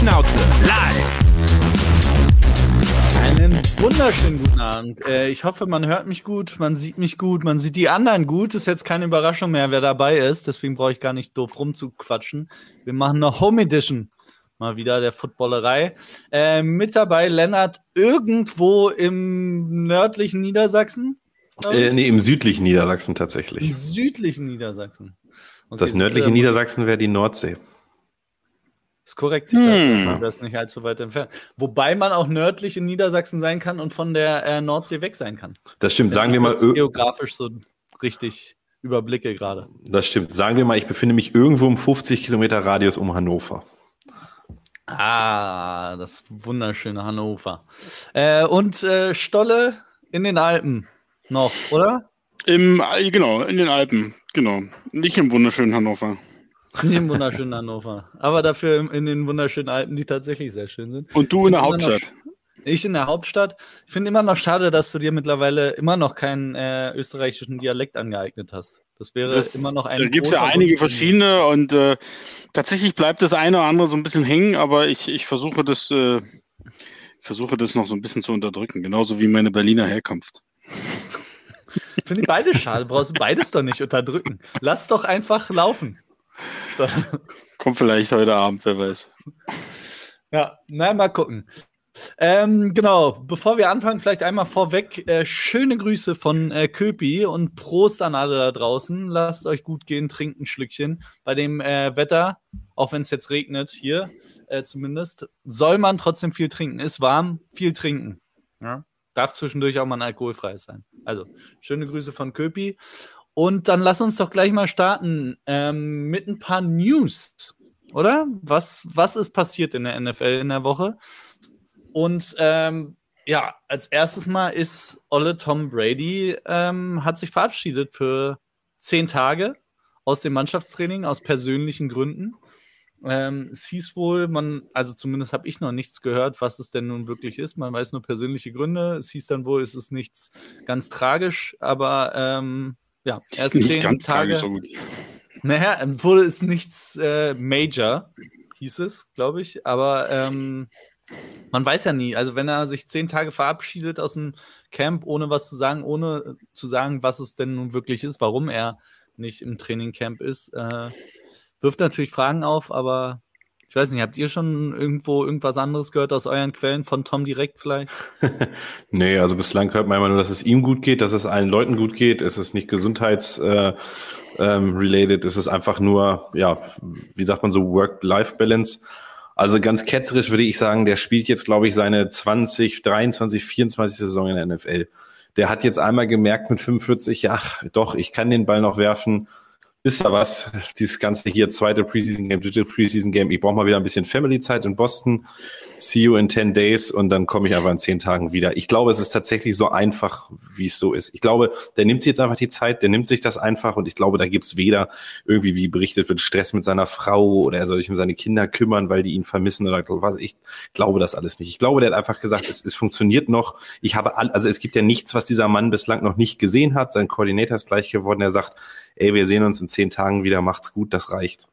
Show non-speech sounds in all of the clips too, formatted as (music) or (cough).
Schnauze live. Einen wunderschönen guten Abend. Äh, ich hoffe, man hört mich gut, man sieht mich gut, man sieht die anderen gut. Ist jetzt keine Überraschung mehr, wer dabei ist. Deswegen brauche ich gar nicht doof rumzuquatschen. Wir machen eine Home Edition. Mal wieder der Footballerei. Äh, mit dabei Lennart irgendwo im nördlichen Niedersachsen. Äh, nee, im südlichen Niedersachsen tatsächlich. Im südlichen Niedersachsen. Okay, das nördliche das, äh, Niedersachsen wäre die Nordsee. Ist korrekt. Hm. Das ist nicht allzu weit entfernt. Wobei man auch nördlich in Niedersachsen sein kann und von der äh, Nordsee weg sein kann. Das stimmt. Sagen wir mal. Geografisch so richtig überblicke gerade. Das stimmt. Sagen wir mal, ich befinde mich irgendwo im 50 Kilometer Radius um Hannover. Ah, das wunderschöne Hannover. Äh, und äh, Stolle in den Alpen noch, oder? Im, genau, in den Alpen, genau. Nicht im wunderschönen Hannover. Nicht im wunderschönen Hannover. Aber dafür in den wunderschönen Alpen, die tatsächlich sehr schön sind. Und du in der Hauptstadt? Noch, ich in der Hauptstadt. Ich finde immer noch schade, dass du dir mittlerweile immer noch keinen äh, österreichischen Dialekt angeeignet hast. Das wäre das, immer noch ein. Da gibt es ja einige verschiedene und äh, tatsächlich bleibt das eine oder andere so ein bisschen hängen, aber ich, ich versuche das, äh, versuche das noch so ein bisschen zu unterdrücken, genauso wie meine Berliner Herkunft. Ich finde die beide schade, brauchst du beides doch nicht unterdrücken. Lass doch einfach laufen. Kommt vielleicht heute Abend, wer weiß. Ja, na, mal gucken. Ähm, genau, bevor wir anfangen, vielleicht einmal vorweg äh, schöne Grüße von äh, Köpi und Prost an alle da draußen. Lasst euch gut gehen, trinkt ein Schlückchen. Bei dem äh, Wetter, auch wenn es jetzt regnet, hier äh, zumindest, soll man trotzdem viel trinken. Ist warm, viel trinken. Ja? Darf zwischendurch auch mal ein alkoholfreies sein. Also, schöne Grüße von Köpi. Und dann lass uns doch gleich mal starten ähm, mit ein paar News, oder? Was, was ist passiert in der NFL in der Woche? Und ähm, ja, als erstes Mal ist Olle Tom Brady, ähm, hat sich verabschiedet für zehn Tage aus dem Mannschaftstraining, aus persönlichen Gründen. Ähm, es hieß wohl, man, also zumindest habe ich noch nichts gehört, was es denn nun wirklich ist. Man weiß nur persönliche Gründe. Es hieß dann wohl, es ist nichts ganz tragisch, aber ähm, ja, erst nicht zehn ganz Tage. So gut. Naja, wohl ist nichts äh, Major, hieß es, glaube ich. Aber ähm, man weiß ja nie. Also wenn er sich zehn Tage verabschiedet aus dem Camp, ohne was zu sagen, ohne zu sagen, was es denn nun wirklich ist, warum er nicht im Trainingcamp ist, äh, wirft natürlich Fragen auf, aber ich weiß nicht, habt ihr schon irgendwo irgendwas anderes gehört aus euren Quellen von Tom direkt vielleicht? (laughs) nee, also bislang hört man immer nur, dass es ihm gut geht, dass es allen Leuten gut geht. Es ist nicht gesundheits-related, äh, ähm, es ist einfach nur, ja, wie sagt man so, Work-Life-Balance. Also ganz ketzerisch würde ich sagen, der spielt jetzt, glaube ich, seine 20, 23, 24 Saison in der NFL. Der hat jetzt einmal gemerkt mit 45, ja, doch, ich kann den Ball noch werfen ist ja was, dieses ganze hier zweite Preseason Game, dritte Preseason Game. Ich brauche mal wieder ein bisschen Family Zeit in Boston. See you in 10 days und dann komme ich einfach in 10 Tagen wieder. Ich glaube, es ist tatsächlich so einfach, wie es so ist. Ich glaube, der nimmt sich jetzt einfach die Zeit, der nimmt sich das einfach und ich glaube, da gibt's weder irgendwie, wie berichtet wird, Stress mit seiner Frau oder er soll sich um seine Kinder kümmern, weil die ihn vermissen oder was. Ich glaube das alles nicht. Ich glaube, der hat einfach gesagt, es, es funktioniert noch. Ich habe all, also es gibt ja nichts, was dieser Mann bislang noch nicht gesehen hat. Sein Koordinator ist gleich geworden. Er sagt, ey, wir sehen uns in zehn Tagen wieder, macht's gut, das reicht.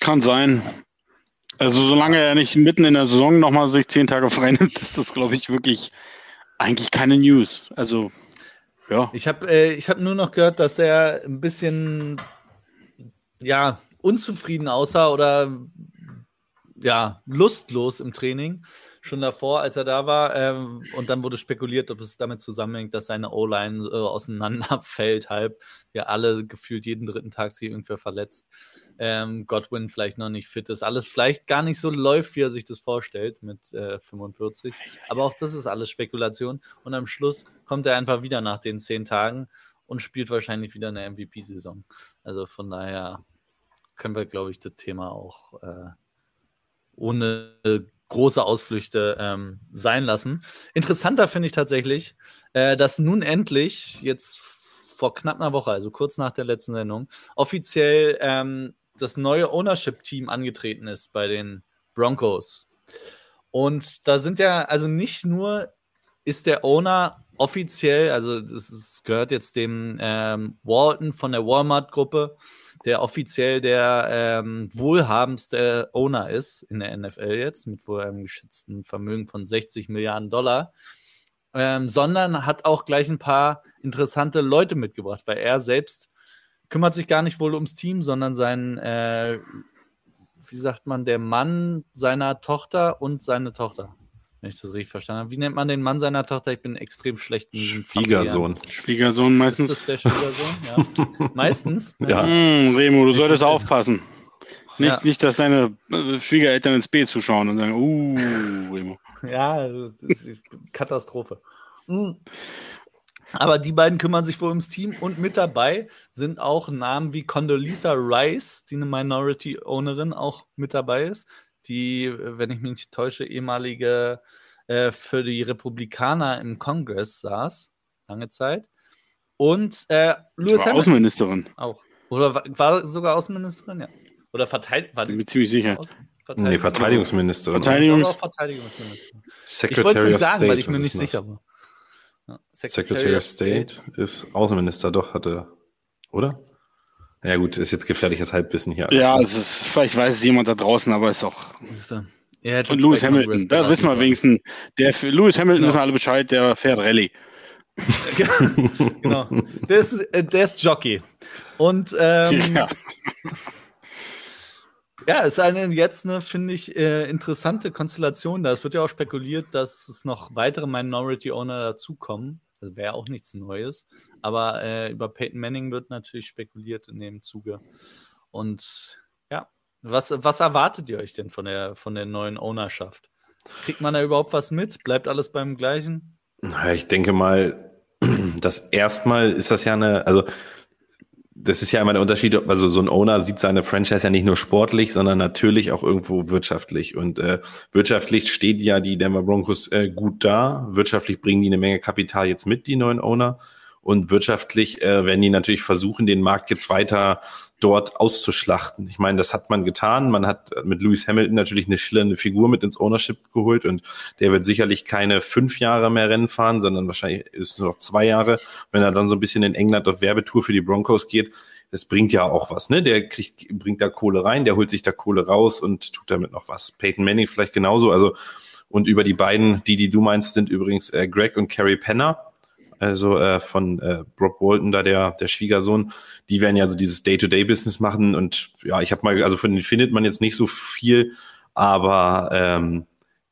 Kann sein. Also solange er nicht mitten in der Saison nochmal sich zehn Tage frei nimmt, (laughs) ist das, glaube ich, wirklich eigentlich keine News. Also, ja. Ich habe äh, hab nur noch gehört, dass er ein bisschen, ja, unzufrieden aussah oder ja, lustlos im Training schon davor, als er da war. Ähm, und dann wurde spekuliert, ob es damit zusammenhängt, dass seine O-Line äh, auseinanderfällt, halb. Ja, alle gefühlt jeden dritten Tag sich irgendwer verletzt. Ähm, Godwin vielleicht noch nicht fit ist. Alles vielleicht gar nicht so läuft, wie er sich das vorstellt mit äh, 45. Aber auch das ist alles Spekulation. Und am Schluss kommt er einfach wieder nach den zehn Tagen und spielt wahrscheinlich wieder eine MVP-Saison. Also von daher können wir, glaube ich, das Thema auch äh, ohne große Ausflüchte ähm, sein lassen. Interessanter finde ich tatsächlich, äh, dass nun endlich, jetzt vor knapp einer Woche, also kurz nach der letzten Sendung, offiziell ähm, das neue Ownership-Team angetreten ist bei den Broncos. Und da sind ja, also nicht nur ist der Owner offiziell, also das ist, gehört jetzt dem ähm, Walton von der Walmart-Gruppe, der offiziell der ähm, wohlhabendste Owner ist in der NFL jetzt, mit wohl einem geschätzten Vermögen von 60 Milliarden Dollar, ähm, sondern hat auch gleich ein paar interessante Leute mitgebracht, weil er selbst kümmert sich gar nicht wohl ums Team, sondern sein, äh, wie sagt man, der Mann seiner Tochter und seine Tochter wenn ich das richtig verstanden habe. Wie nennt man den Mann seiner Tochter? Ich bin extrem schlecht in Schwiegersohn. Familien. Schwiegersohn meistens. Ist das der Schwiegersohn? Ja. (laughs) meistens. Ja. Hm, Remo, du solltest aufpassen. Nicht, ja. nicht, dass deine äh, Schwiegereltern ins B zuschauen und sagen, uh, Remo. Ja, Katastrophe. Hm. Aber die beiden kümmern sich wohl ums Team und mit dabei sind auch Namen wie Condoleezza Rice, die eine Minority-Ownerin auch mit dabei ist die, wenn ich mich nicht täusche, ehemalige äh, für die Republikaner im Kongress saß, lange Zeit. Und äh, Louis war Hamilton Außenministerin. Auch. Oder war, war, sogar Außenministerin, ja. Oder Verteidigung. Bin mir ziemlich sicher. Verteidigung. Nee, Verteidigungsministerin. Verteidigungs Verteidigungsministerin. Secretary ich wollte es nicht sagen, State, weil ich mir nicht sicher war. Ja, Secretary, Secretary of State, State ist Außenminister, doch, hatte, oder? Ja gut, ist jetzt gefährliches Halbwissen hier. Ja, es ist, vielleicht weiß es jemand da draußen, aber ist auch. Und Lewis Hamilton, da wissen wir wenigstens, der für Lewis Hamilton genau. wissen alle Bescheid, der fährt Rallye. (laughs) genau. Der ist, äh, der ist Jockey. Und ähm, (laughs) ja. ja, ist eine jetzt eine, finde ich, äh, interessante Konstellation da. Es wird ja auch spekuliert, dass es noch weitere Minority Owner dazukommen. Das wäre auch nichts Neues. Aber äh, über Peyton Manning wird natürlich spekuliert in dem Zuge. Und ja, was, was erwartet ihr euch denn von der, von der neuen Ownerschaft? Kriegt man da überhaupt was mit? Bleibt alles beim Gleichen? Ich denke mal, (clears throat) das erstmal ist das ja eine, also das ist ja immer der Unterschied, also so ein Owner sieht seine Franchise ja nicht nur sportlich, sondern natürlich auch irgendwo wirtschaftlich. Und äh, wirtschaftlich steht ja die Denver Broncos äh, gut da. Wirtschaftlich bringen die eine Menge Kapital jetzt mit, die neuen Owner. Und wirtschaftlich äh, werden die natürlich versuchen, den Markt jetzt weiter dort auszuschlachten. Ich meine, das hat man getan. Man hat mit Lewis Hamilton natürlich eine schillernde Figur mit ins Ownership geholt und der wird sicherlich keine fünf Jahre mehr Rennen fahren, sondern wahrscheinlich ist es nur noch zwei Jahre. Wenn er dann so ein bisschen in England auf Werbetour für die Broncos geht, das bringt ja auch was, ne? Der kriegt, bringt da Kohle rein, der holt sich da Kohle raus und tut damit noch was. Peyton Manning vielleicht genauso. Also und über die beiden, die, die du meinst, sind übrigens äh, Greg und Carrie Penner also äh, von äh, Brock Bolton, da der, der Schwiegersohn, die werden ja so dieses Day-to-Day-Business machen und ja, ich habe mal, also von denen findet man jetzt nicht so viel, aber ähm,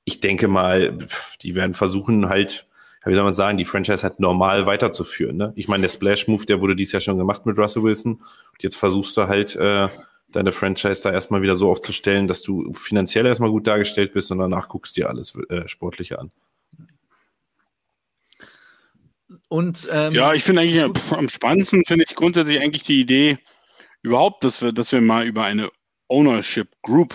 ich denke mal, die werden versuchen halt, wie soll man sagen, die Franchise halt normal weiterzuführen. Ne? Ich meine, der Splash-Move, der wurde dies Jahr schon gemacht mit Russell Wilson und jetzt versuchst du halt äh, deine Franchise da erstmal wieder so aufzustellen, dass du finanziell erstmal gut dargestellt bist und danach guckst dir alles äh, Sportliche an. Und, ähm, ja, ich finde eigentlich am spannendsten finde ich grundsätzlich eigentlich die Idee überhaupt, dass wir, dass wir mal über eine Ownership Group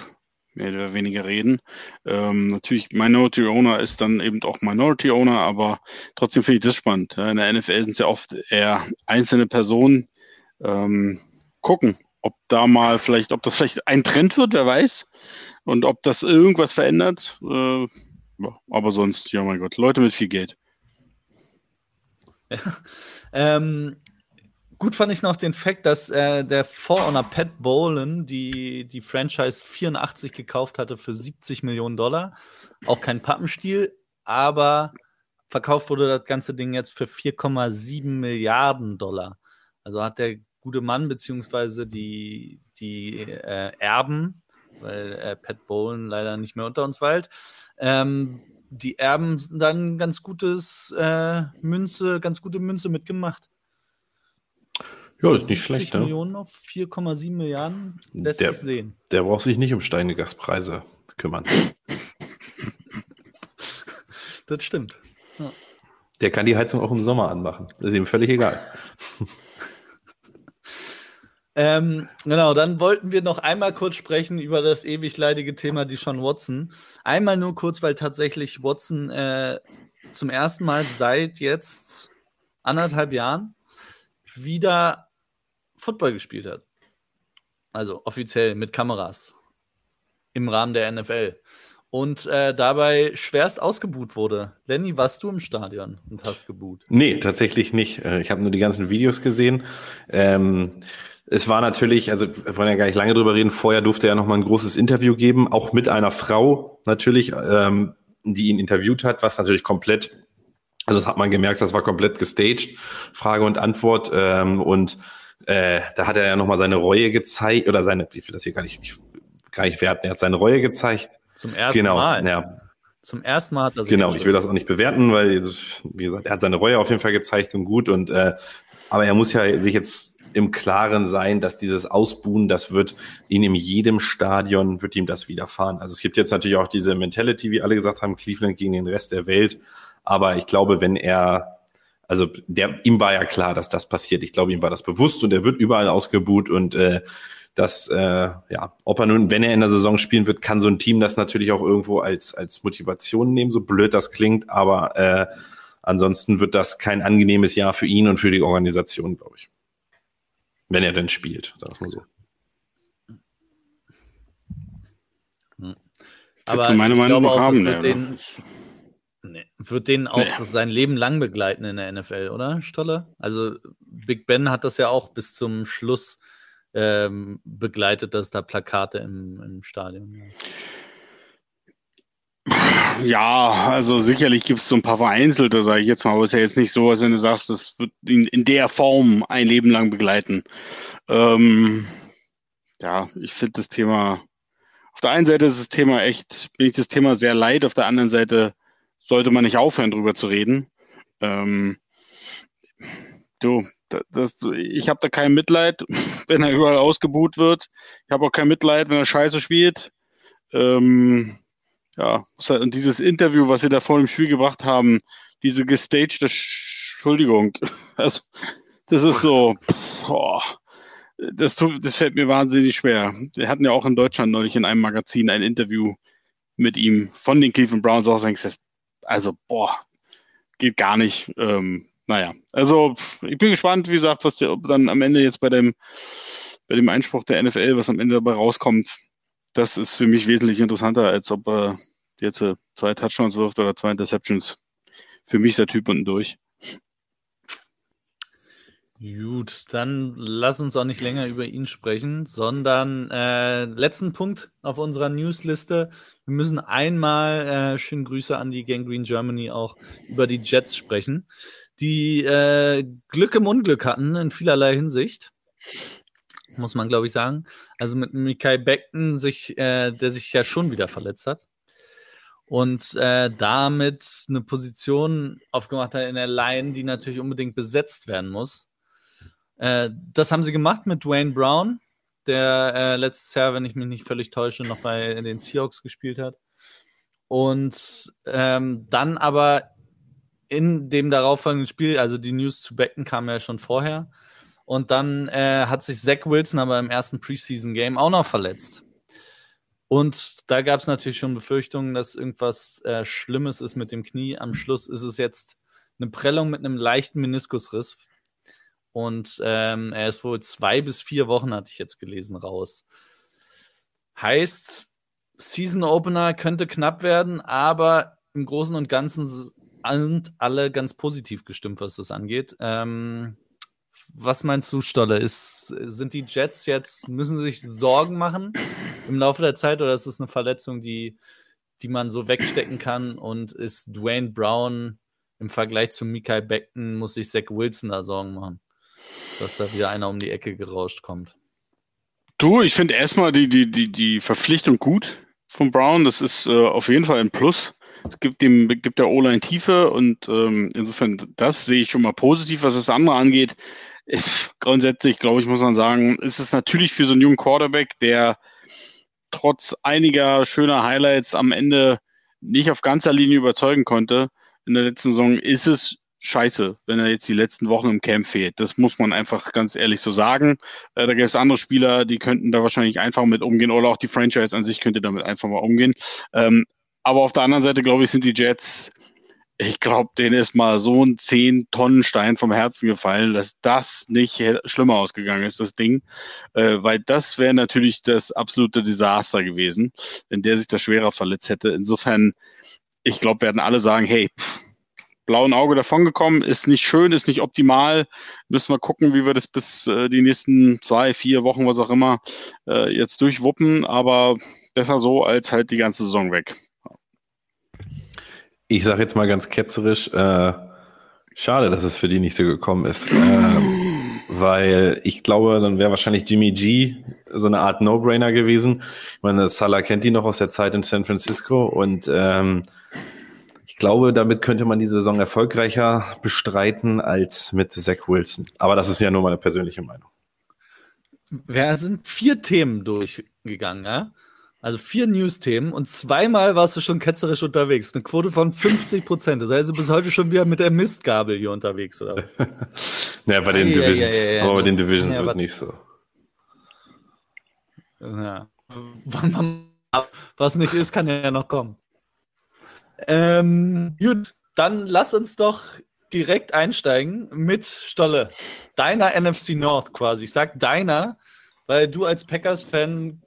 mehr oder weniger reden. Ähm, natürlich, Minority Owner ist dann eben auch Minority Owner, aber trotzdem finde ich das spannend. In der NFL sind es ja oft eher einzelne Personen. Ähm, gucken, ob da mal vielleicht, ob das vielleicht ein Trend wird, wer weiß. Und ob das irgendwas verändert. Äh, aber sonst, ja mein Gott, Leute mit viel Geld. (laughs) ähm, gut fand ich noch den Fakt, dass äh, der Vorowner Pat Bolan die, die Franchise 84 gekauft hatte für 70 Millionen Dollar. Auch kein Pappenstiel, aber verkauft wurde das ganze Ding jetzt für 4,7 Milliarden Dollar. Also hat der gute Mann beziehungsweise die, die äh, Erben, weil äh, Pat Bolan leider nicht mehr unter uns weilt, ähm, die Erben dann ganz gutes äh, Münze, ganz gute Münze mitgemacht. Ja, ist nicht schlecht. Ne? Millionen auf 4,7 Milliarden lässt der, sich sehen. Der braucht sich nicht um steine Gaspreise kümmern. das stimmt. Ja. Der kann die Heizung auch im Sommer anmachen. Das ist ihm völlig egal. Ähm, genau, dann wollten wir noch einmal kurz sprechen über das ewig leidige Thema die Sean Watson. Einmal nur kurz, weil tatsächlich Watson äh, zum ersten Mal seit jetzt anderthalb Jahren wieder Football gespielt hat. Also offiziell mit Kameras im Rahmen der NFL. Und äh, dabei schwerst ausgebuht wurde. Lenny, warst du im Stadion und hast geboot? Nee, tatsächlich nicht. Äh, ich habe nur die ganzen Videos gesehen. Ähm, es war natürlich, also wir wollen ja gar nicht lange drüber reden, vorher durfte er noch mal ein großes Interview geben, auch mit einer Frau natürlich, ähm, die ihn interviewt hat, was natürlich komplett, also das hat man gemerkt, das war komplett gestaged, Frage und Antwort ähm, und äh, da hat er ja noch mal seine Reue gezeigt, oder seine, ich will das hier gar nicht, ich, gar nicht werten, er hat seine Reue gezeigt. Zum ersten genau, Mal. Ja, Zum ersten Mal hat er Genau, ich will das auch nicht bewerten, weil, wie gesagt, er hat seine Reue auf jeden Fall gezeigt und gut. Und äh, aber er muss ja sich jetzt im Klaren sein, dass dieses Ausbuhen, das wird ihn in jedem Stadion, wird ihm das widerfahren. Also es gibt jetzt natürlich auch diese Mentality, wie alle gesagt haben, Cleveland gegen den Rest der Welt. Aber ich glaube, wenn er, also der, ihm war ja klar, dass das passiert. Ich glaube, ihm war das bewusst und er wird überall ausgebuht und äh, das, äh, ja, ob er nun, wenn er in der Saison spielen wird, kann so ein Team das natürlich auch irgendwo als, als Motivation nehmen, so blöd das klingt, aber äh, ansonsten wird das kein angenehmes Jahr für ihn und für die Organisation, glaube ich. Wenn er denn spielt, sagen wir mal so. Aber du meine ich Meinung auch, haben, das wird ja, den, nee, wird den auch Nee. sein Leben lang begleiten in der NFL, oder, Stolle? Also Big Ben hat das ja auch bis zum Schluss ähm, begleitet, dass da Plakate im, im Stadion. Ja. Ja, also sicherlich gibt es so ein paar vereinzelte, sage ich jetzt mal, aber es ist ja jetzt nicht so, als wenn du sagst, das wird ihn in der Form ein Leben lang begleiten. Ähm, ja, ich finde das Thema, auf der einen Seite ist das Thema echt, bin ich das Thema sehr leid, auf der anderen Seite sollte man nicht aufhören, drüber zu reden. Ähm, du, da- das, ich habe da kein Mitleid, (laughs) wenn er überall ausgebuht wird. Ich habe auch kein Mitleid, wenn er scheiße spielt. Ähm, ja, halt- und dieses Interview, was sie da vor dem Spiel gebracht haben, diese gestagte Sch- Entschuldigung, (laughs) also das ist so, boah, das, tut, das fällt mir wahnsinnig schwer. Wir hatten ja auch in Deutschland neulich in einem Magazin ein Interview mit ihm von den Cleveland Browns das, also boah, geht gar nicht. Ähm, naja, also ich bin gespannt, wie gesagt, was der, dann am Ende jetzt bei dem bei dem Einspruch der NFL, was am Ende dabei rauskommt, das ist für mich wesentlich interessanter, als ob er jetzt äh, zwei Touchdowns wirft oder zwei Interceptions. Für mich ist der Typ unten durch. Gut, dann lass uns auch nicht länger über ihn sprechen, sondern äh, letzten Punkt auf unserer Newsliste. Wir müssen einmal, äh, schönen Grüße an die Gangrene Germany, auch über die Jets sprechen, die äh, Glück im Unglück hatten in vielerlei Hinsicht. Muss man, glaube ich, sagen. Also mit Mikai Beckton, sich, äh, der sich ja schon wieder verletzt hat. Und äh, damit eine Position aufgemacht hat in der Line, die natürlich unbedingt besetzt werden muss. Äh, das haben sie gemacht mit Dwayne Brown, der äh, letztes Jahr, wenn ich mich nicht völlig täusche, noch bei den Seahawks gespielt hat. Und ähm, dann aber in dem darauffolgenden Spiel, also die News zu Becken kam ja schon vorher. Und dann äh, hat sich Zach Wilson aber im ersten Preseason-Game auch noch verletzt. Und da gab es natürlich schon Befürchtungen, dass irgendwas äh, Schlimmes ist mit dem Knie. Am Schluss ist es jetzt eine Prellung mit einem leichten Meniskusriss. Und ähm, er ist wohl zwei bis vier Wochen, hatte ich jetzt gelesen, raus. Heißt, Season Opener könnte knapp werden, aber im Großen und Ganzen sind alle ganz positiv gestimmt, was das angeht. Ähm, was meinst du, Stolle? Ist, sind die Jets jetzt, müssen sie sich Sorgen machen im Laufe der Zeit oder ist es eine Verletzung, die, die man so wegstecken kann? Und ist Dwayne Brown im Vergleich zu Mikael Beckton, muss sich Zach Wilson da Sorgen machen, dass da wieder einer um die Ecke gerauscht kommt? Du, ich finde erstmal die, die, die, die Verpflichtung gut von Brown. Das ist äh, auf jeden Fall ein Plus. Es gibt dem gibt der O-Line Tiefe und ähm, insofern das sehe ich schon mal positiv, was das andere angeht. Ich, grundsätzlich, glaube ich, muss man sagen, ist es natürlich für so einen jungen Quarterback, der trotz einiger schöner Highlights am Ende nicht auf ganzer Linie überzeugen konnte in der letzten Saison, ist es scheiße, wenn er jetzt die letzten Wochen im Camp fehlt. Das muss man einfach ganz ehrlich so sagen. Äh, da gibt es andere Spieler, die könnten da wahrscheinlich einfach mit umgehen oder auch die Franchise an sich könnte damit einfach mal umgehen. Ähm, aber auf der anderen Seite, glaube ich, sind die Jets, ich glaube, denen ist mal so ein 10-Tonnen-Stein vom Herzen gefallen, dass das nicht schlimmer ausgegangen ist, das Ding. Äh, weil das wäre natürlich das absolute Desaster gewesen, wenn der sich da schwerer verletzt hätte. Insofern, ich glaube, werden alle sagen, hey, pff, blauen Auge davongekommen. Ist nicht schön, ist nicht optimal. Müssen wir gucken, wie wir das bis äh, die nächsten zwei, vier Wochen, was auch immer, äh, jetzt durchwuppen. Aber besser so als halt die ganze Saison weg. Ich sage jetzt mal ganz ketzerisch, äh, schade, dass es für die nicht so gekommen ist. Ähm, weil ich glaube, dann wäre wahrscheinlich Jimmy G so eine Art No-Brainer gewesen. Ich meine, Salah kennt die noch aus der Zeit in San Francisco und ähm, ich glaube, damit könnte man die Saison erfolgreicher bestreiten als mit Zach Wilson. Aber das ist ja nur meine persönliche Meinung. Wir sind vier Themen durchgegangen, ja? Also vier News-Themen und zweimal warst du schon ketzerisch unterwegs. Eine Quote von 50 Prozent. Das heißt, du bist heute schon wieder mit der Mistgabel hier unterwegs, oder? (laughs) naja, bei den ah, Divisions. Ja, ja, ja, aber bei den Divisions wird nicht so. Ja. Was nicht ist, kann ja noch kommen. Ähm, gut, dann lass uns doch direkt einsteigen mit Stolle. Deiner NFC North quasi. Ich sag deiner, weil du als Packers-Fan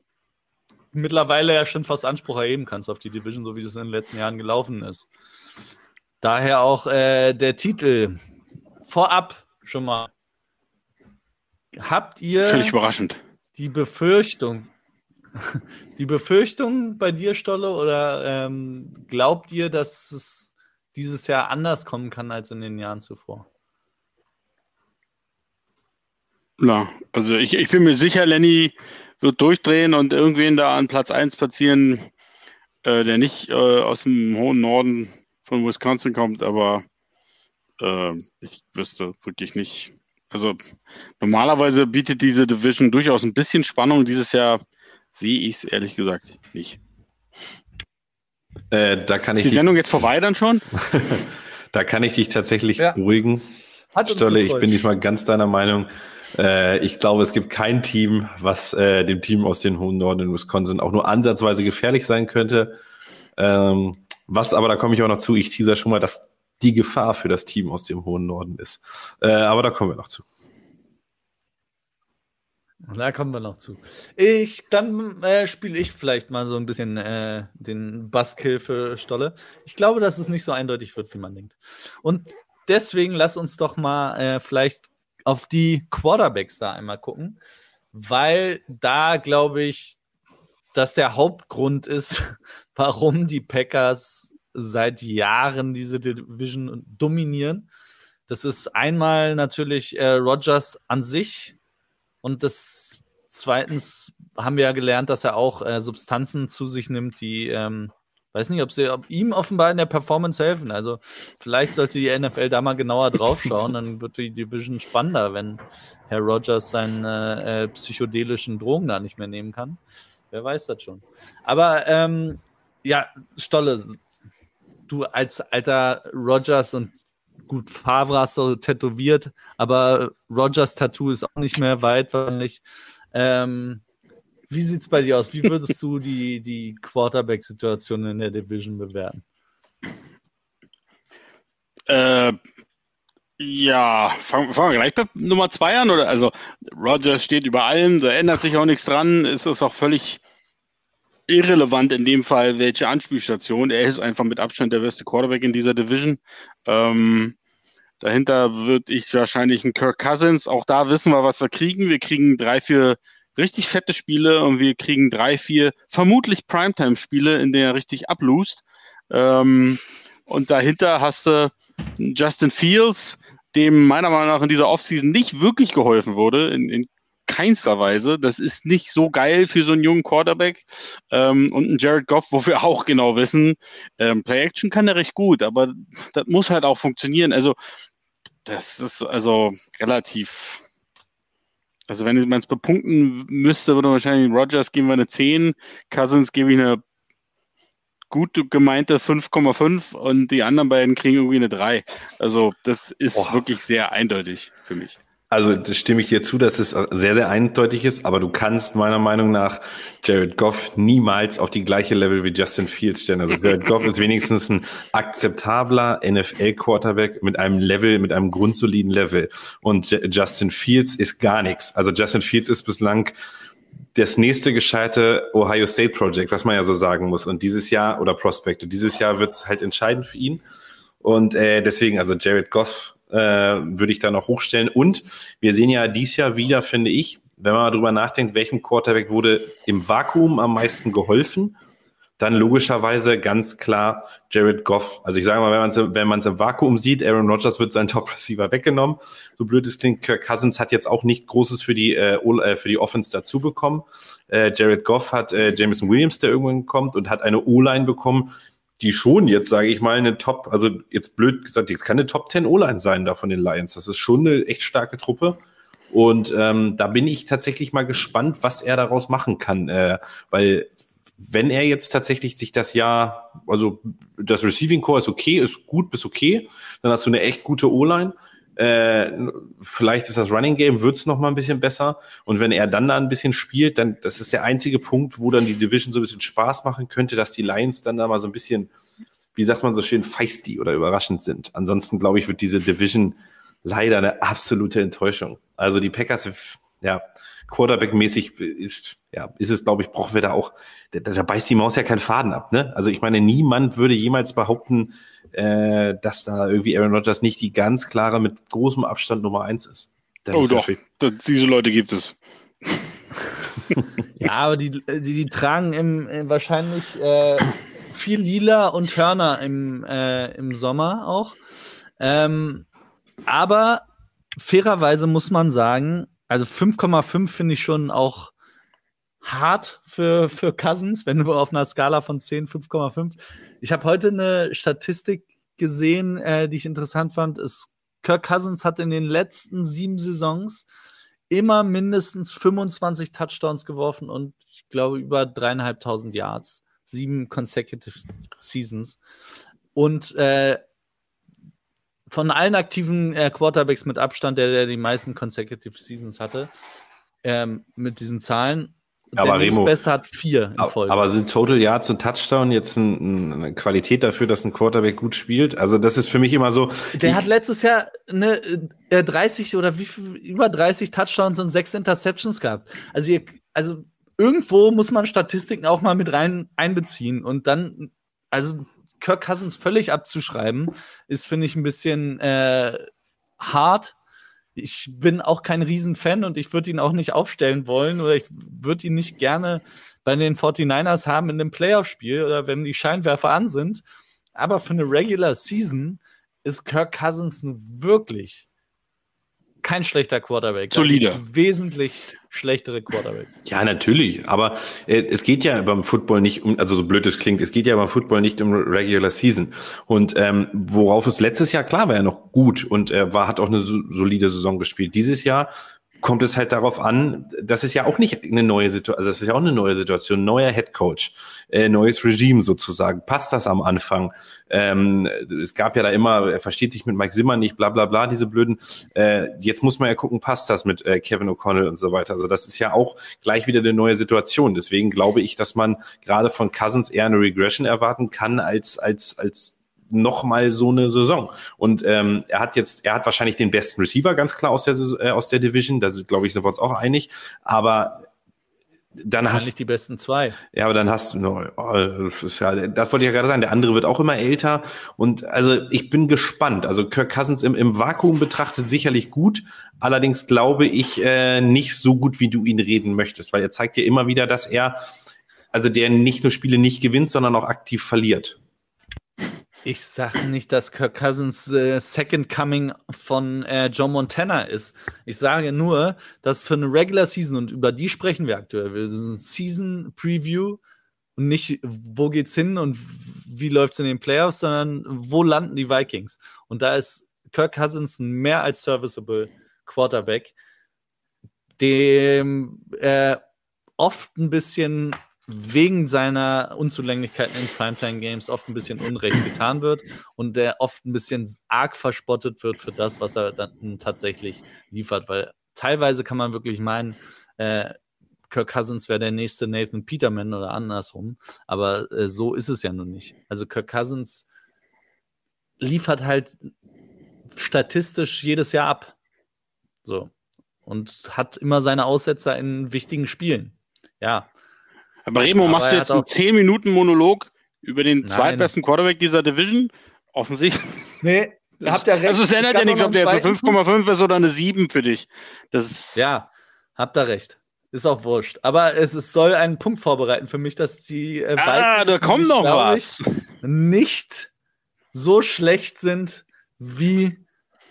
mittlerweile ja schon fast Anspruch erheben kannst auf die Division, so wie das in den letzten Jahren gelaufen ist. Daher auch äh, der Titel. Vorab schon mal. Habt ihr Völlig überraschend. die Befürchtung, (laughs) die Befürchtung bei dir, Stolle, oder ähm, glaubt ihr, dass es dieses Jahr anders kommen kann als in den Jahren zuvor? Na, also ich, ich bin mir sicher, Lenny wird durchdrehen und irgendwen da an Platz 1 platzieren, äh, der nicht äh, aus dem hohen Norden von Wisconsin kommt, aber äh, ich wüsste wirklich nicht. Also normalerweise bietet diese Division durchaus ein bisschen Spannung. Dieses Jahr sehe ich es ehrlich gesagt nicht. Äh, da kann Ist ich die Sendung jetzt vorbei dann schon? (laughs) da kann ich dich tatsächlich ja. beruhigen. Stolle, ich bin diesmal ganz deiner Meinung. Äh, ich glaube, es gibt kein Team, was äh, dem Team aus den hohen Norden in Wisconsin auch nur ansatzweise gefährlich sein könnte. Ähm, was aber, da komme ich auch noch zu, ich teaser schon mal, dass die Gefahr für das Team aus dem hohen Norden ist. Äh, aber da kommen wir noch zu. Da kommen wir noch zu. Ich, dann äh, spiele ich vielleicht mal so ein bisschen äh, den Buskill für Stolle. Ich glaube, dass es nicht so eindeutig wird, wie man denkt. Und deswegen lass uns doch mal äh, vielleicht auf die Quarterbacks da einmal gucken, weil da glaube ich, dass der Hauptgrund ist, (laughs) warum die Packers seit Jahren diese Division dominieren. Das ist einmal natürlich äh, Rogers an sich und das zweitens haben wir ja gelernt, dass er auch äh, Substanzen zu sich nimmt, die ähm, weiß nicht, ob sie ob ihm offenbar in der Performance helfen. Also vielleicht sollte die NFL da mal genauer drauf schauen, dann wird die Division spannender, wenn Herr Rogers seine äh, psychedelischen Drogen da nicht mehr nehmen kann. Wer weiß das schon. Aber ähm, ja, Stolle, du als alter Rogers und gut, Favre hast du tätowiert, aber Rogers Tattoo ist auch nicht mehr weit wahrscheinlich. Ähm, wie sieht es bei dir aus? Wie würdest (laughs) du die, die Quarterback-Situation in der Division bewerten? Äh, ja, fangen, fangen wir gleich bei Nummer zwei an. Oder? Also, Rogers steht über allen, da ändert sich auch nichts dran. Es ist auch völlig irrelevant in dem Fall, welche Anspielstation. Er ist einfach mit Abstand der beste Quarterback in dieser Division. Ähm, dahinter würde ich wahrscheinlich einen Kirk Cousins. Auch da wissen wir, was wir kriegen. Wir kriegen drei, vier richtig fette Spiele und wir kriegen drei, vier vermutlich Primetime-Spiele, in denen er richtig ablust. Ähm, und dahinter hast du Justin Fields, dem meiner Meinung nach in dieser Offseason nicht wirklich geholfen wurde, in, in keinster Weise. Das ist nicht so geil für so einen jungen Quarterback. Ähm, und ein Jared Goff, wo wir auch genau wissen, ähm, Play-Action kann er recht gut, aber das muss halt auch funktionieren. Also, das ist also relativ also wenn man es bepunkten müsste, würde wahrscheinlich Rogers geben wir eine 10, Cousins gebe ich eine gut gemeinte 5,5 und die anderen beiden kriegen irgendwie eine 3. Also das ist Boah. wirklich sehr eindeutig für mich. Also das stimme ich dir zu, dass es sehr, sehr eindeutig ist, aber du kannst meiner Meinung nach Jared Goff niemals auf die gleiche Level wie Justin Fields stellen. Also Jared Goff ist wenigstens ein akzeptabler NFL-Quarterback mit einem Level, mit einem grundsoliden Level. Und J Justin Fields ist gar nichts. Also Justin Fields ist bislang das nächste gescheite Ohio State Project, was man ja so sagen muss. Und dieses Jahr, oder Prospect, dieses Jahr wird es halt entscheidend für ihn. Und äh, deswegen, also Jared Goff äh, würde ich da noch hochstellen. Und wir sehen ja dies Jahr wieder, finde ich, wenn man mal drüber nachdenkt, welchem Quarterback wurde im Vakuum am meisten geholfen dann logischerweise ganz klar Jared Goff. Also ich sage mal, wenn man es wenn im Vakuum sieht, Aaron Rodgers wird sein (laughs) Top-Receiver weggenommen. So blöd es klingt, Kirk Cousins hat jetzt auch nicht Großes für die, äh, äh, für die Offense dazu bekommen. Äh, Jared Goff hat äh, Jameson Williams, der irgendwann kommt, und hat eine O-Line bekommen, die schon jetzt, sage ich mal, eine Top, also jetzt blöd gesagt, jetzt kann eine Top 10 O-Line sein da von den Lions. Das ist schon eine echt starke Truppe. Und ähm, da bin ich tatsächlich mal gespannt, was er daraus machen kann, äh, weil wenn er jetzt tatsächlich sich das Jahr, also das Receiving Core ist okay, ist gut bis okay, dann hast du eine echt gute O-Line. Äh, vielleicht ist das Running Game, wird's noch mal ein bisschen besser. Und wenn er dann da ein bisschen spielt, dann, das ist der einzige Punkt, wo dann die Division so ein bisschen Spaß machen könnte, dass die Lions dann da mal so ein bisschen, wie sagt man so schön, feisty oder überraschend sind. Ansonsten, glaube ich, wird diese Division leider eine absolute Enttäuschung. Also die Packers, ja, Quarterback-mäßig ist, ja, ist es, glaube ich, brauchen wir da auch, da, da beißt die Maus ja keinen Faden ab. Ne? Also ich meine, niemand würde jemals behaupten, äh, dass da irgendwie Aaron Rodgers nicht die ganz klare mit großem Abstand Nummer eins ist. Dann oh ist doch, diese Leute gibt es. (laughs) ja, aber die, die, die tragen im, äh, wahrscheinlich äh, viel Lila und Hörner im, äh, im Sommer auch. Ähm, aber fairerweise muss man sagen, also 5,5 finde ich schon auch hart für, für Cousins, wenn du auf einer Skala von 10, 5,5. Ich habe heute eine Statistik gesehen, äh, die ich interessant fand. Ist, Kirk Cousins hat in den letzten sieben Saisons immer mindestens 25 Touchdowns geworfen und ich glaube über dreieinhalbtausend Yards. Sieben consecutive Seasons. Und äh, von allen aktiven äh, Quarterbacks mit Abstand, der, der die meisten consecutive Seasons hatte, ähm, mit diesen Zahlen. Aber der Remo, Beste hat vier in Folge. Aber sind Total Yards und Touchdown jetzt ein, eine Qualität dafür, dass ein Quarterback gut spielt? Also das ist für mich immer so. Der hat letztes Jahr eine äh, 30 oder wie viel, über 30 Touchdowns und sechs Interceptions gehabt. Also, ihr, also irgendwo muss man Statistiken auch mal mit rein einbeziehen und dann, also Kirk Cousins völlig abzuschreiben, ist, finde ich, ein bisschen äh, hart. Ich bin auch kein Riesenfan und ich würde ihn auch nicht aufstellen wollen oder ich würde ihn nicht gerne bei den 49ers haben in einem Playoff-Spiel oder wenn die Scheinwerfer an sind. Aber für eine Regular Season ist Kirk Cousins wirklich kein schlechter Quarterback. Solide. Wesentlich schlechtere Quarterbacks. Ja, natürlich. Aber äh, es geht ja beim Football nicht um, also so blöd es klingt, es geht ja beim Football nicht um Regular Season. Und ähm, worauf es letztes Jahr klar war ja noch gut und er war, hat auch eine solide Saison gespielt. Dieses Jahr kommt es halt darauf an, das ist ja auch nicht eine neue Situation, also das ist ja auch eine neue Situation, neuer Head Coach, äh, neues Regime sozusagen. Passt das am Anfang? Ähm, es gab ja da immer, er versteht sich mit Mike Zimmer nicht, bla bla bla, diese blöden. Äh, jetzt muss man ja gucken, passt das mit äh, Kevin O'Connell und so weiter. Also das ist ja auch gleich wieder eine neue Situation. Deswegen glaube ich, dass man gerade von Cousins eher eine Regression erwarten kann als als als noch mal so eine Saison. Und ähm, er hat jetzt, er hat wahrscheinlich den besten Receiver ganz klar aus der äh, aus der Division. Da glaube ich sind wir uns auch einig. Aber dann hast nicht die besten zwei. Ja, aber dann hast du no, oh, das ja, das wollte ich ja gerade sagen. Der andere wird auch immer älter und also ich bin gespannt. Also Kirk Cousins im, im Vakuum betrachtet sicherlich gut. Allerdings glaube ich äh, nicht so gut, wie du ihn reden möchtest, weil er zeigt dir immer wieder, dass er also der nicht nur Spiele nicht gewinnt, sondern auch aktiv verliert. Ich sage nicht, dass Kirk Cousins äh, Second Coming von äh, John Montana ist. Ich sage nur, dass für eine Regular Season, und über die sprechen wir aktuell, wir sind Season Preview und nicht, wo geht's hin und wie läuft's in den Playoffs, sondern wo landen die Vikings. Und da ist Kirk Cousins ein mehr als serviceable Quarterback, dem äh, oft ein bisschen wegen seiner Unzulänglichkeiten in Primetime-Games oft ein bisschen Unrecht getan wird und der oft ein bisschen arg verspottet wird für das, was er dann tatsächlich liefert. Weil teilweise kann man wirklich meinen, äh, Kirk Cousins wäre der nächste Nathan Peterman oder andersrum, aber äh, so ist es ja nun nicht. Also Kirk Cousins liefert halt statistisch jedes Jahr ab. So. Und hat immer seine Aussetzer in wichtigen Spielen. Ja, aber Remo, aber machst du jetzt einen 10 Minuten Monolog über den Nein. zweitbesten Quarterback dieser Division? Offensichtlich. Nee, (laughs) ihr habt ja recht. Also es ändert ja nichts, ob der jetzt eine 5,5 ist oder eine 7 für dich. Das ist ja, habt ihr recht. Ist auch wurscht. Aber es, es soll einen Punkt vorbereiten für mich, dass die äh, Ah, da kommt noch was. Nicht so schlecht sind, wie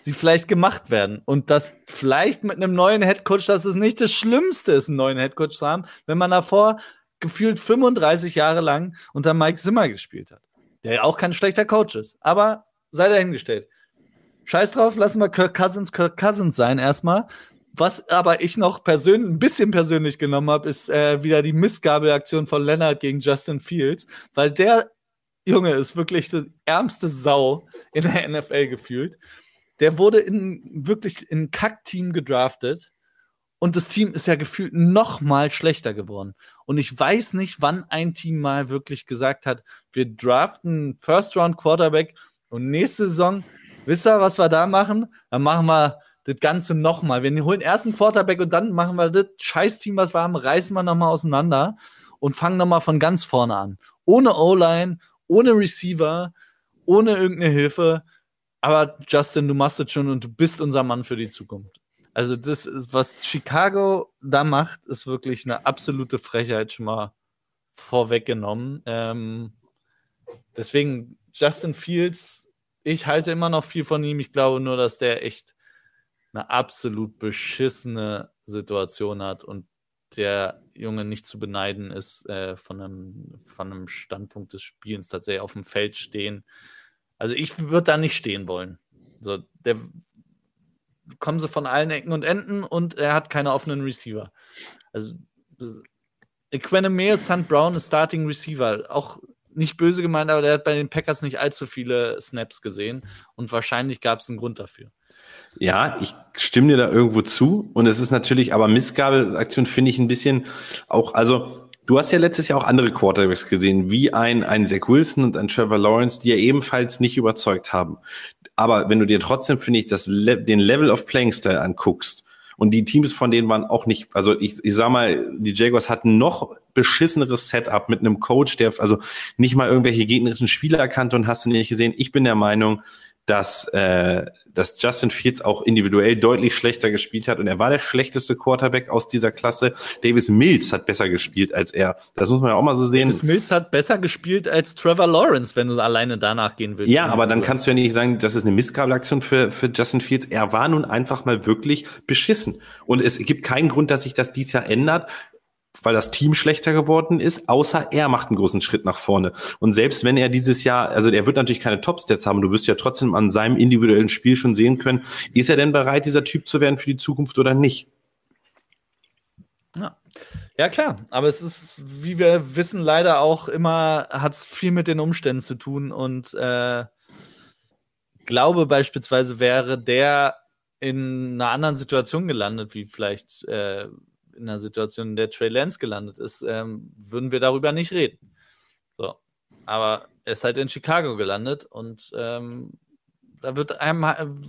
sie vielleicht gemacht werden. Und dass vielleicht mit einem neuen Headcoach, dass es nicht das Schlimmste ist, einen neuen Headcoach zu haben, wenn man davor gefühlt 35 Jahre lang unter Mike Zimmer gespielt hat. Der ja auch kein schlechter Coach ist. Aber sei dahingestellt. Scheiß drauf, lassen wir Kirk Cousins Kirk Cousins sein erstmal. Was aber ich noch persönlich, ein bisschen persönlich genommen habe, ist äh, wieder die Missgabeaktion von Leonard gegen Justin Fields, weil der Junge ist wirklich die ärmste Sau in der NFL gefühlt. Der wurde in wirklich in ein Kack-Team gedraftet und das Team ist ja gefühlt noch mal schlechter geworden. Und ich weiß nicht, wann ein Team mal wirklich gesagt hat, wir draften First-Round-Quarterback und nächste Saison, wisst ihr, was wir da machen? Dann machen wir das Ganze nochmal. Wir holen erst einen Quarterback und dann machen wir das Scheiß-Team, was wir haben, reißen wir nochmal auseinander und fangen nochmal von ganz vorne an. Ohne O-Line, ohne Receiver, ohne irgendeine Hilfe. Aber Justin, du machst es schon und du bist unser Mann für die Zukunft. Also, das ist, was Chicago da macht, ist wirklich eine absolute Frechheit schon mal vorweggenommen. Ähm, deswegen, Justin Fields, ich halte immer noch viel von ihm. Ich glaube nur, dass der echt eine absolut beschissene Situation hat und der Junge nicht zu beneiden ist äh, von, einem, von einem Standpunkt des Spielens tatsächlich auf dem Feld stehen. Also ich würde da nicht stehen wollen. So, der kommen sie von allen Ecken und Enden und er hat keine offenen Receiver. Also Equanimous St. Brown ist Starting Receiver. Auch nicht böse gemeint, aber der hat bei den Packers nicht allzu viele Snaps gesehen und wahrscheinlich gab es einen Grund dafür. Ja, ich stimme dir da irgendwo zu. Und es ist natürlich, aber Missgabelaktion finde ich ein bisschen auch, also du hast ja letztes Jahr auch andere Quarterbacks gesehen, wie ein, ein Zach Wilson und ein Trevor Lawrence, die ja ebenfalls nicht überzeugt haben. Aber wenn du dir trotzdem, finde ich, das den Level of Playing Style anguckst, und die Teams von denen waren auch nicht, also ich, ich sag mal, die Jaguars hatten noch beschisseneres Setup mit einem Coach, der also nicht mal irgendwelche gegnerischen Spieler erkannte und hast du nicht gesehen. Ich bin der Meinung, dass, äh, dass Justin Fields auch individuell deutlich schlechter gespielt hat und er war der schlechteste Quarterback aus dieser Klasse. Davis Mills hat besser gespielt als er. Das muss man ja auch mal so sehen. Davis Mills hat besser gespielt als Trevor Lawrence, wenn du alleine danach gehen willst. Ja, aber dann kannst du ja nicht sagen, das ist eine Misskabelaktion für, für Justin Fields. Er war nun einfach mal wirklich beschissen. Und es gibt keinen Grund, dass sich das dies Jahr ändert weil das Team schlechter geworden ist, außer er macht einen großen Schritt nach vorne. Und selbst wenn er dieses Jahr, also er wird natürlich keine Topstats haben, du wirst ja trotzdem an seinem individuellen Spiel schon sehen können, ist er denn bereit, dieser Typ zu werden für die Zukunft oder nicht? Ja. Ja, klar, aber es ist, wie wir wissen, leider auch immer, hat es viel mit den Umständen zu tun und äh, glaube beispielsweise wäre der in einer anderen Situation gelandet, wie vielleicht äh, in einer Situation, in der Trey Lance gelandet ist, ähm, würden wir darüber nicht reden. So. Aber er ist halt in Chicago gelandet und ähm, da wird einem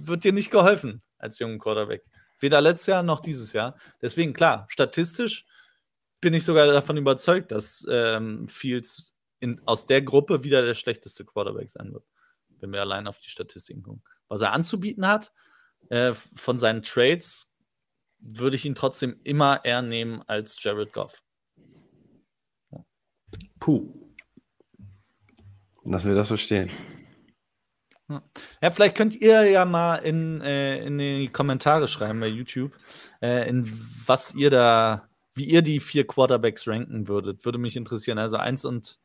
wird dir nicht geholfen als jungen Quarterback. Weder letztes Jahr noch dieses Jahr. Deswegen, klar, statistisch bin ich sogar davon überzeugt, dass ähm, Fields in, aus der Gruppe wieder der schlechteste Quarterback sein wird. Wenn wir allein auf die Statistiken gucken. Was er anzubieten hat, äh, von seinen Trades würde ich ihn trotzdem immer eher nehmen als Jared Goff. Puh. Lassen wir das so stehen. Ja, vielleicht könnt ihr ja mal in, äh, in die Kommentare schreiben bei YouTube, äh, in was ihr da, wie ihr die vier Quarterbacks ranken würdet. Würde mich interessieren. Also eins und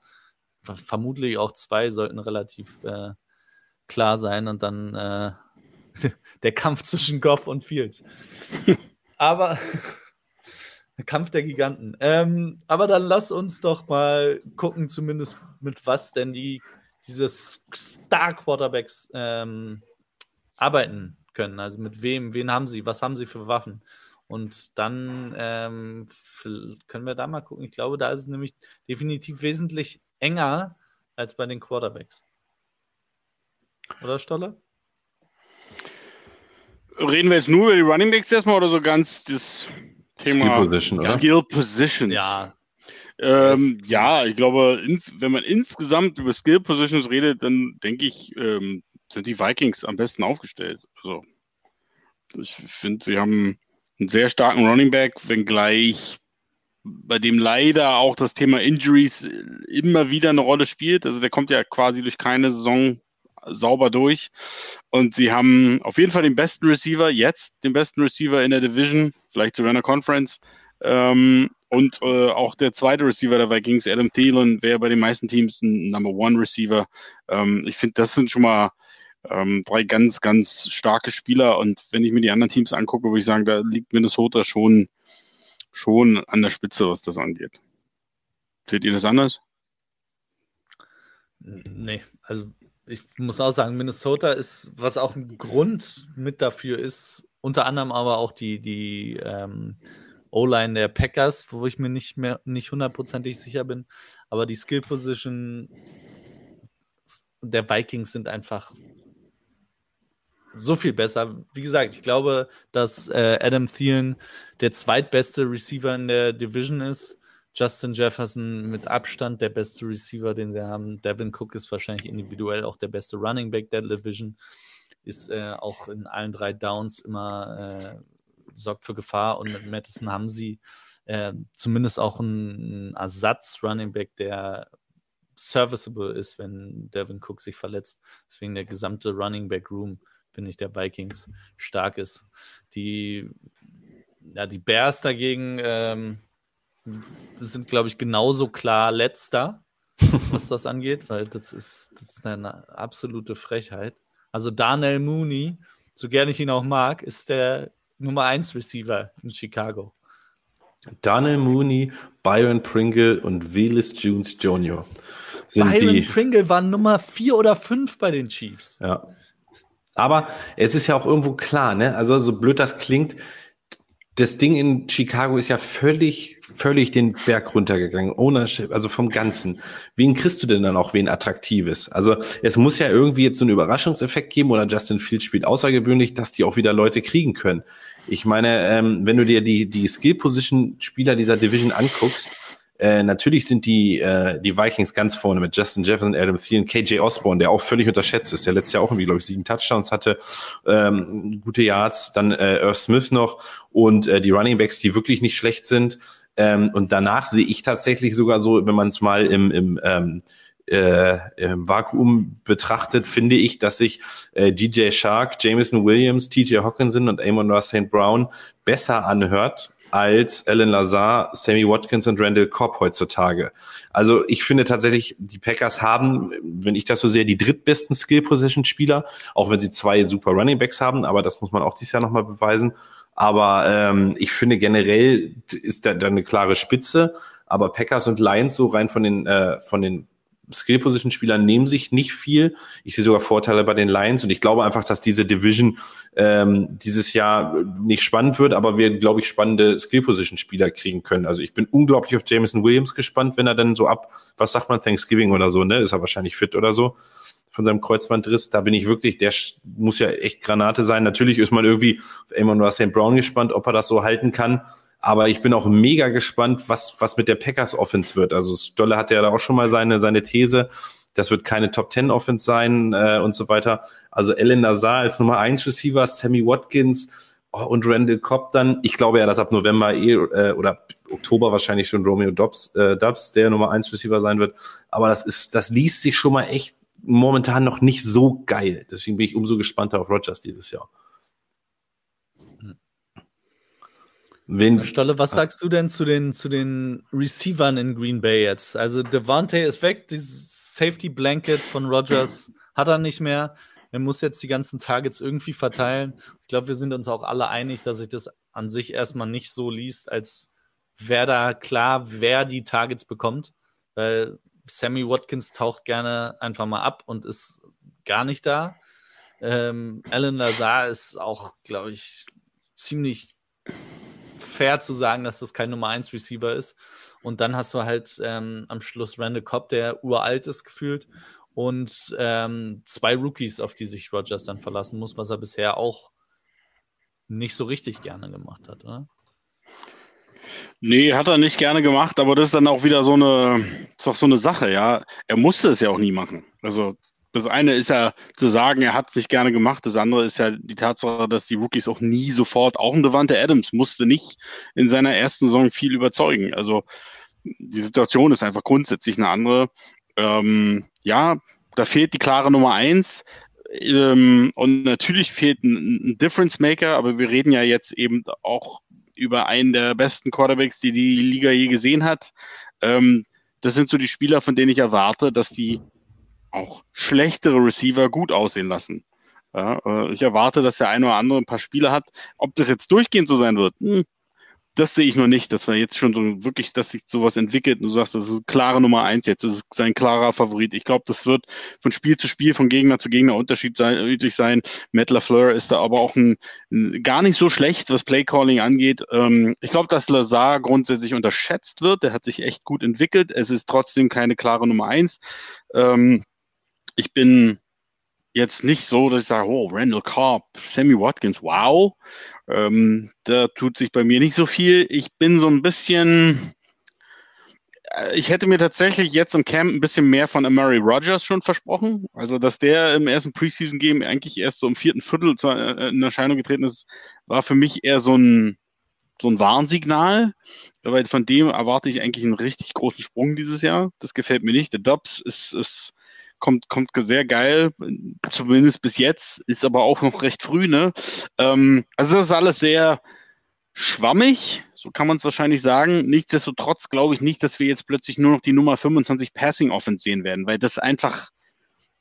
vermutlich auch zwei sollten relativ äh, klar sein und dann äh, (laughs) der Kampf zwischen Goff und Fields. (laughs) Aber (laughs) Kampf der Giganten. Ähm, aber dann lass uns doch mal gucken, zumindest mit was denn die diese Star-Quarterbacks ähm, arbeiten können. Also mit wem, wen haben sie, was haben sie für Waffen? Und dann ähm, können wir da mal gucken. Ich glaube, da ist es nämlich definitiv wesentlich enger als bei den Quarterbacks. Oder Stolle? Reden wir jetzt nur über die Running Backs erstmal oder so ganz das Thema Skill Position, oder? Skill Positions? Ja. Ähm, ja, ich glaube, ins, wenn man insgesamt über Skill Positions redet, dann denke ich, ähm, sind die Vikings am besten aufgestellt. Also, ich finde, sie haben einen sehr starken Running Back, wenngleich bei dem leider auch das Thema Injuries immer wieder eine Rolle spielt. Also der kommt ja quasi durch keine Saison sauber durch. Und sie haben auf jeden Fall den besten Receiver jetzt, den besten Receiver in der Division, vielleicht sogar in der Conference. Ähm, und äh, auch der zweite Receiver der Vikings, Adam Thielen, wäre bei den meisten Teams ein Number One Receiver. Ähm, ich finde, das sind schon mal ähm, drei ganz, ganz starke Spieler. Und wenn ich mir die anderen Teams angucke, würde ich sagen, da liegt Minnesota schon, schon an der Spitze, was das angeht. Seht ihr das anders? Nee, also ich muss auch sagen, Minnesota ist, was auch ein Grund mit dafür ist, unter anderem aber auch die, die ähm, O-Line der Packers, wo ich mir nicht mehr nicht hundertprozentig sicher bin, aber die Skill Position der Vikings sind einfach so viel besser. Wie gesagt, ich glaube, dass äh, Adam Thielen der zweitbeste Receiver in der Division ist. Justin Jefferson mit Abstand der beste Receiver, den sie haben. Devin Cook ist wahrscheinlich individuell auch der beste Running Back der Division. Ist äh, auch in allen drei Downs immer äh, sorgt für Gefahr. Und mit Madison haben sie äh, zumindest auch einen Ersatz-Running Back, der serviceable ist, wenn Devin Cook sich verletzt. Deswegen der gesamte Running Back Room, finde ich, der Vikings stark ist. Die, ja, die Bears dagegen ähm, sind, glaube ich, genauso klar letzter, (laughs) was das angeht, weil das ist, das ist eine absolute Frechheit. Also Daniel Mooney, so gerne ich ihn auch mag, ist der Nummer 1 Receiver in Chicago. Daniel Mooney, Byron Pringle und Willis Jones Jr. sind Byron die. Pringle war Nummer 4 oder 5 bei den Chiefs. Ja. Aber es ist ja auch irgendwo klar, ne? Also so blöd das klingt, das Ding in Chicago ist ja völlig, völlig den Berg runtergegangen. Ownership, also vom Ganzen. Wen kriegst du denn dann auch wen Attraktives? Also es muss ja irgendwie jetzt so einen Überraschungseffekt geben oder Justin Fields spielt außergewöhnlich, dass die auch wieder Leute kriegen können. Ich meine, ähm, wenn du dir die, die Skill-Position-Spieler dieser Division anguckst, äh, natürlich sind die, äh, die Vikings ganz vorne mit Justin Jefferson, Adam Thielen, KJ Osborne, der auch völlig unterschätzt ist, der letztes Jahr auch irgendwie, glaube ich, sieben Touchdowns hatte, ähm, gute Yards, dann äh, Irv Smith noch und äh, die Running Backs, die wirklich nicht schlecht sind. Ähm, und danach sehe ich tatsächlich sogar so, wenn man es mal im, im ähm, äh, im Vakuum betrachtet, finde ich, dass sich äh, DJ Shark, Jameson Williams, TJ Hawkinson und Amon Ross St. Brown besser anhört als Alan Lazar, Sammy Watkins und Randall Cobb heutzutage. Also ich finde tatsächlich, die Packers haben, wenn ich das so sehe, die drittbesten Skill-Position-Spieler, auch wenn sie zwei super Running Backs haben, aber das muss man auch dieses Jahr nochmal beweisen. Aber ähm, ich finde generell ist da, da eine klare Spitze. Aber Packers und Lions so rein von den äh, von den Skill-Position-Spieler nehmen sich nicht viel. Ich sehe sogar Vorteile bei den Lions und ich glaube einfach, dass diese Division ähm, dieses Jahr nicht spannend wird, aber wir, glaube ich, spannende Skill-Position-Spieler kriegen können. Also ich bin unglaublich auf Jameson Williams gespannt, wenn er dann so ab, was sagt man, Thanksgiving oder so, ne? Ist er wahrscheinlich fit oder so von seinem Kreuzbandriss. Da bin ich wirklich, der muss ja echt Granate sein. Natürlich ist man irgendwie auf Amon St. Brown gespannt, ob er das so halten kann. Aber ich bin auch mega gespannt, was, was mit der Packers Offense wird. Also Stolle hatte ja da auch schon mal seine, seine These. Das wird keine Top Ten Offense sein äh, und so weiter. Also Ellen Nazar als Nummer 1 Receiver, Sammy Watkins oh, und Randall Cobb dann. Ich glaube ja, dass ab November eh, äh, oder Oktober wahrscheinlich schon Romeo Dobbs, äh, Dobbs der Nummer 1 Receiver sein wird. Aber das ist, das liest sich schon mal echt momentan noch nicht so geil. Deswegen bin ich umso gespannter auf Rogers dieses Jahr. Wen, Stolle, was sagst du denn zu den, zu den Receivern in Green Bay jetzt? Also Devante ist weg, dieses Safety Blanket von Rogers hat er nicht mehr. Er muss jetzt die ganzen Targets irgendwie verteilen. Ich glaube, wir sind uns auch alle einig, dass sich das an sich erstmal nicht so liest, als wäre da klar, wer die Targets bekommt. Weil Sammy Watkins taucht gerne einfach mal ab und ist gar nicht da. Ähm, Alan Lazar ist auch, glaube ich, ziemlich fair zu sagen, dass das kein Nummer 1 Receiver ist. Und dann hast du halt ähm, am Schluss Randall Cobb, der uralt ist gefühlt. Und ähm, zwei Rookies, auf die sich Rogers dann verlassen muss, was er bisher auch nicht so richtig gerne gemacht hat. Oder? Nee, hat er nicht gerne gemacht, aber das ist dann auch wieder so eine, ist doch so eine Sache, ja. Er musste es ja auch nie machen. Also das eine ist ja zu sagen, er hat es nicht gerne gemacht. Das andere ist ja die Tatsache, dass die Rookies auch nie sofort, auch ein Devante Adams musste nicht in seiner ersten Saison viel überzeugen. Also die Situation ist einfach grundsätzlich eine andere. Ähm, ja, da fehlt die klare Nummer eins. Ähm, und natürlich fehlt ein, ein Difference Maker, aber wir reden ja jetzt eben auch über einen der besten Quarterbacks, die die Liga je gesehen hat. Ähm, das sind so die Spieler, von denen ich erwarte, dass die auch schlechtere Receiver gut aussehen lassen. Ja, äh, ich erwarte, dass der eine oder andere ein paar Spiele hat. Ob das jetzt durchgehend so sein wird, hm, das sehe ich noch nicht, dass wir jetzt schon so wirklich, dass sich sowas entwickelt und du sagst, das ist klare Nummer eins jetzt, das ist sein klarer Favorit. Ich glaube, das wird von Spiel zu Spiel, von Gegner zu Gegner unterschiedlich sein. Matt LaFleur ist da aber auch ein, ein gar nicht so schlecht, was Playcalling angeht. Ähm, ich glaube, dass Lazar grundsätzlich unterschätzt wird. Der hat sich echt gut entwickelt. Es ist trotzdem keine klare Nummer eins. Ähm, ich bin jetzt nicht so, dass ich sage, oh, Randall Cobb, Sammy Watkins, wow. Ähm, da tut sich bei mir nicht so viel. Ich bin so ein bisschen, äh, ich hätte mir tatsächlich jetzt im Camp ein bisschen mehr von Amari Rogers schon versprochen. Also, dass der im ersten Preseason-Game eigentlich erst so im vierten Viertel äh, in Erscheinung getreten ist, war für mich eher so ein, so ein Warnsignal. Weil von dem erwarte ich eigentlich einen richtig großen Sprung dieses Jahr. Das gefällt mir nicht. Der Dobbs ist, ist kommt, kommt sehr geil, zumindest bis jetzt, ist aber auch noch recht früh, ne? Ähm, also das ist alles sehr schwammig, so kann man es wahrscheinlich sagen. Nichtsdestotrotz glaube ich nicht, dass wir jetzt plötzlich nur noch die Nummer 25 Passing Offense sehen werden, weil das einfach,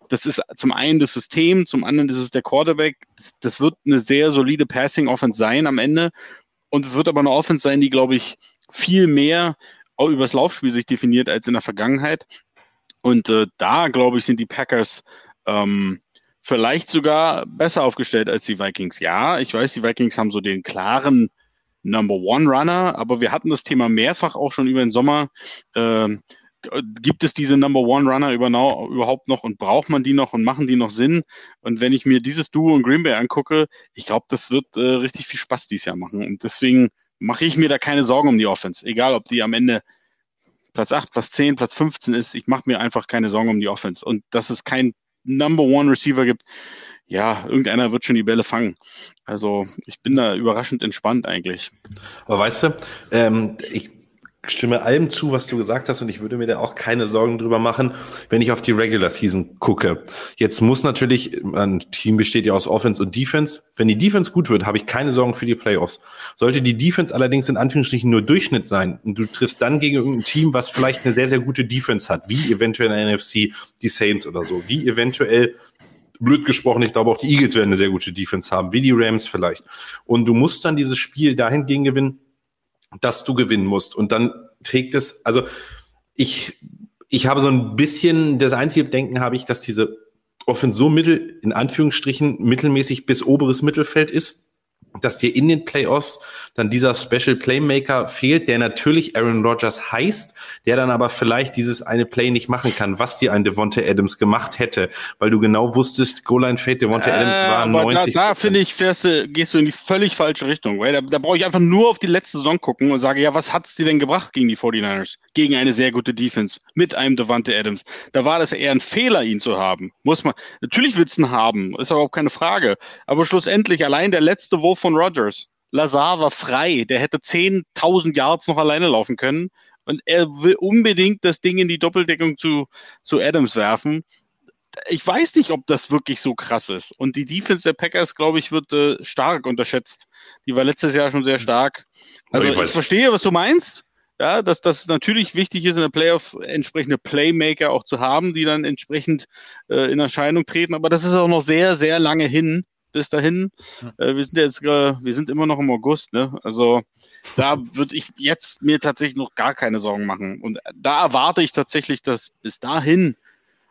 das ist zum einen das System, zum anderen ist es der Quarterback. Das, das wird eine sehr solide Passing Offense sein am Ende. Und es wird aber eine Offense sein, die, glaube ich, viel mehr auch übers Laufspiel sich definiert als in der Vergangenheit. Und äh, da, glaube ich, sind die Packers ähm, vielleicht sogar besser aufgestellt als die Vikings. Ja, ich weiß, die Vikings haben so den klaren Number One Runner, aber wir hatten das Thema mehrfach auch schon über den Sommer. Ähm, gibt es diese Number One Runner überhaupt noch und braucht man die noch und machen die noch Sinn? Und wenn ich mir dieses Duo in Green Bay angucke, ich glaube, das wird äh, richtig viel Spaß dieses Jahr machen. Und deswegen mache ich mir da keine Sorgen um die Offense, egal ob die am Ende Platz 8, Platz 10, Platz 15 ist, ich mache mir einfach keine Sorgen um die Offense. Und dass es kein Number One Receiver gibt, ja, irgendeiner wird schon die Bälle fangen. Also ich bin da überraschend entspannt eigentlich. Aber weißt du, ähm, ich stimme allem zu, was du gesagt hast und ich würde mir da auch keine Sorgen drüber machen, wenn ich auf die Regular Season gucke. Jetzt muss natürlich, ein Team besteht ja aus Offense und Defense. Wenn die Defense gut wird, habe ich keine Sorgen für die Playoffs. Sollte die Defense allerdings in Anführungsstrichen nur Durchschnitt sein und du triffst dann gegen irgendein Team, was vielleicht eine sehr, sehr gute Defense hat, wie eventuell in NFC die Saints oder so, wie eventuell blöd gesprochen, ich glaube auch die Eagles werden eine sehr gute Defense haben, wie die Rams vielleicht. Und du musst dann dieses Spiel dahingehend gewinnen, dass du gewinnen musst. Und dann trägt es, also ich, ich habe so ein bisschen, das einzige Denken habe ich, dass diese Offense so mittel, in Anführungsstrichen, mittelmäßig bis oberes Mittelfeld ist dass dir in den Playoffs dann dieser Special Playmaker fehlt, der natürlich Aaron Rodgers heißt, der dann aber vielleicht dieses eine Play nicht machen kann, was dir ein Devonte Adams gemacht hätte, weil du genau wusstest, Goal-Line Fade, Devonte äh, Adams war 90. Da, da finde ich, fährst du, gehst du in die völlig falsche Richtung, weil da, da brauche ich einfach nur auf die letzte Saison gucken und sage, ja, was hat's dir denn gebracht gegen die 49ers? Gegen eine sehr gute Defense mit einem Devonte Adams. Da war das eher ein Fehler, ihn zu haben. Muss man, natürlich willst du ihn haben, ist aber auch keine Frage. Aber schlussendlich, allein der letzte Wurf von Rodgers. Lazar war frei. Der hätte 10.000 Yards noch alleine laufen können. Und er will unbedingt das Ding in die Doppeldeckung zu, zu Adams werfen. Ich weiß nicht, ob das wirklich so krass ist. Und die Defense der Packers, glaube ich, wird äh, stark unterschätzt. Die war letztes Jahr schon sehr stark. Also ich, ich verstehe, was du meinst. Ja, dass das natürlich wichtig ist, in der Playoffs entsprechende Playmaker auch zu haben, die dann entsprechend äh, in Erscheinung treten. Aber das ist auch noch sehr, sehr lange hin bis dahin. Äh, wir sind jetzt, äh, wir sind immer noch im August, ne? Also da würde ich jetzt mir tatsächlich noch gar keine Sorgen machen. Und da erwarte ich tatsächlich, dass bis dahin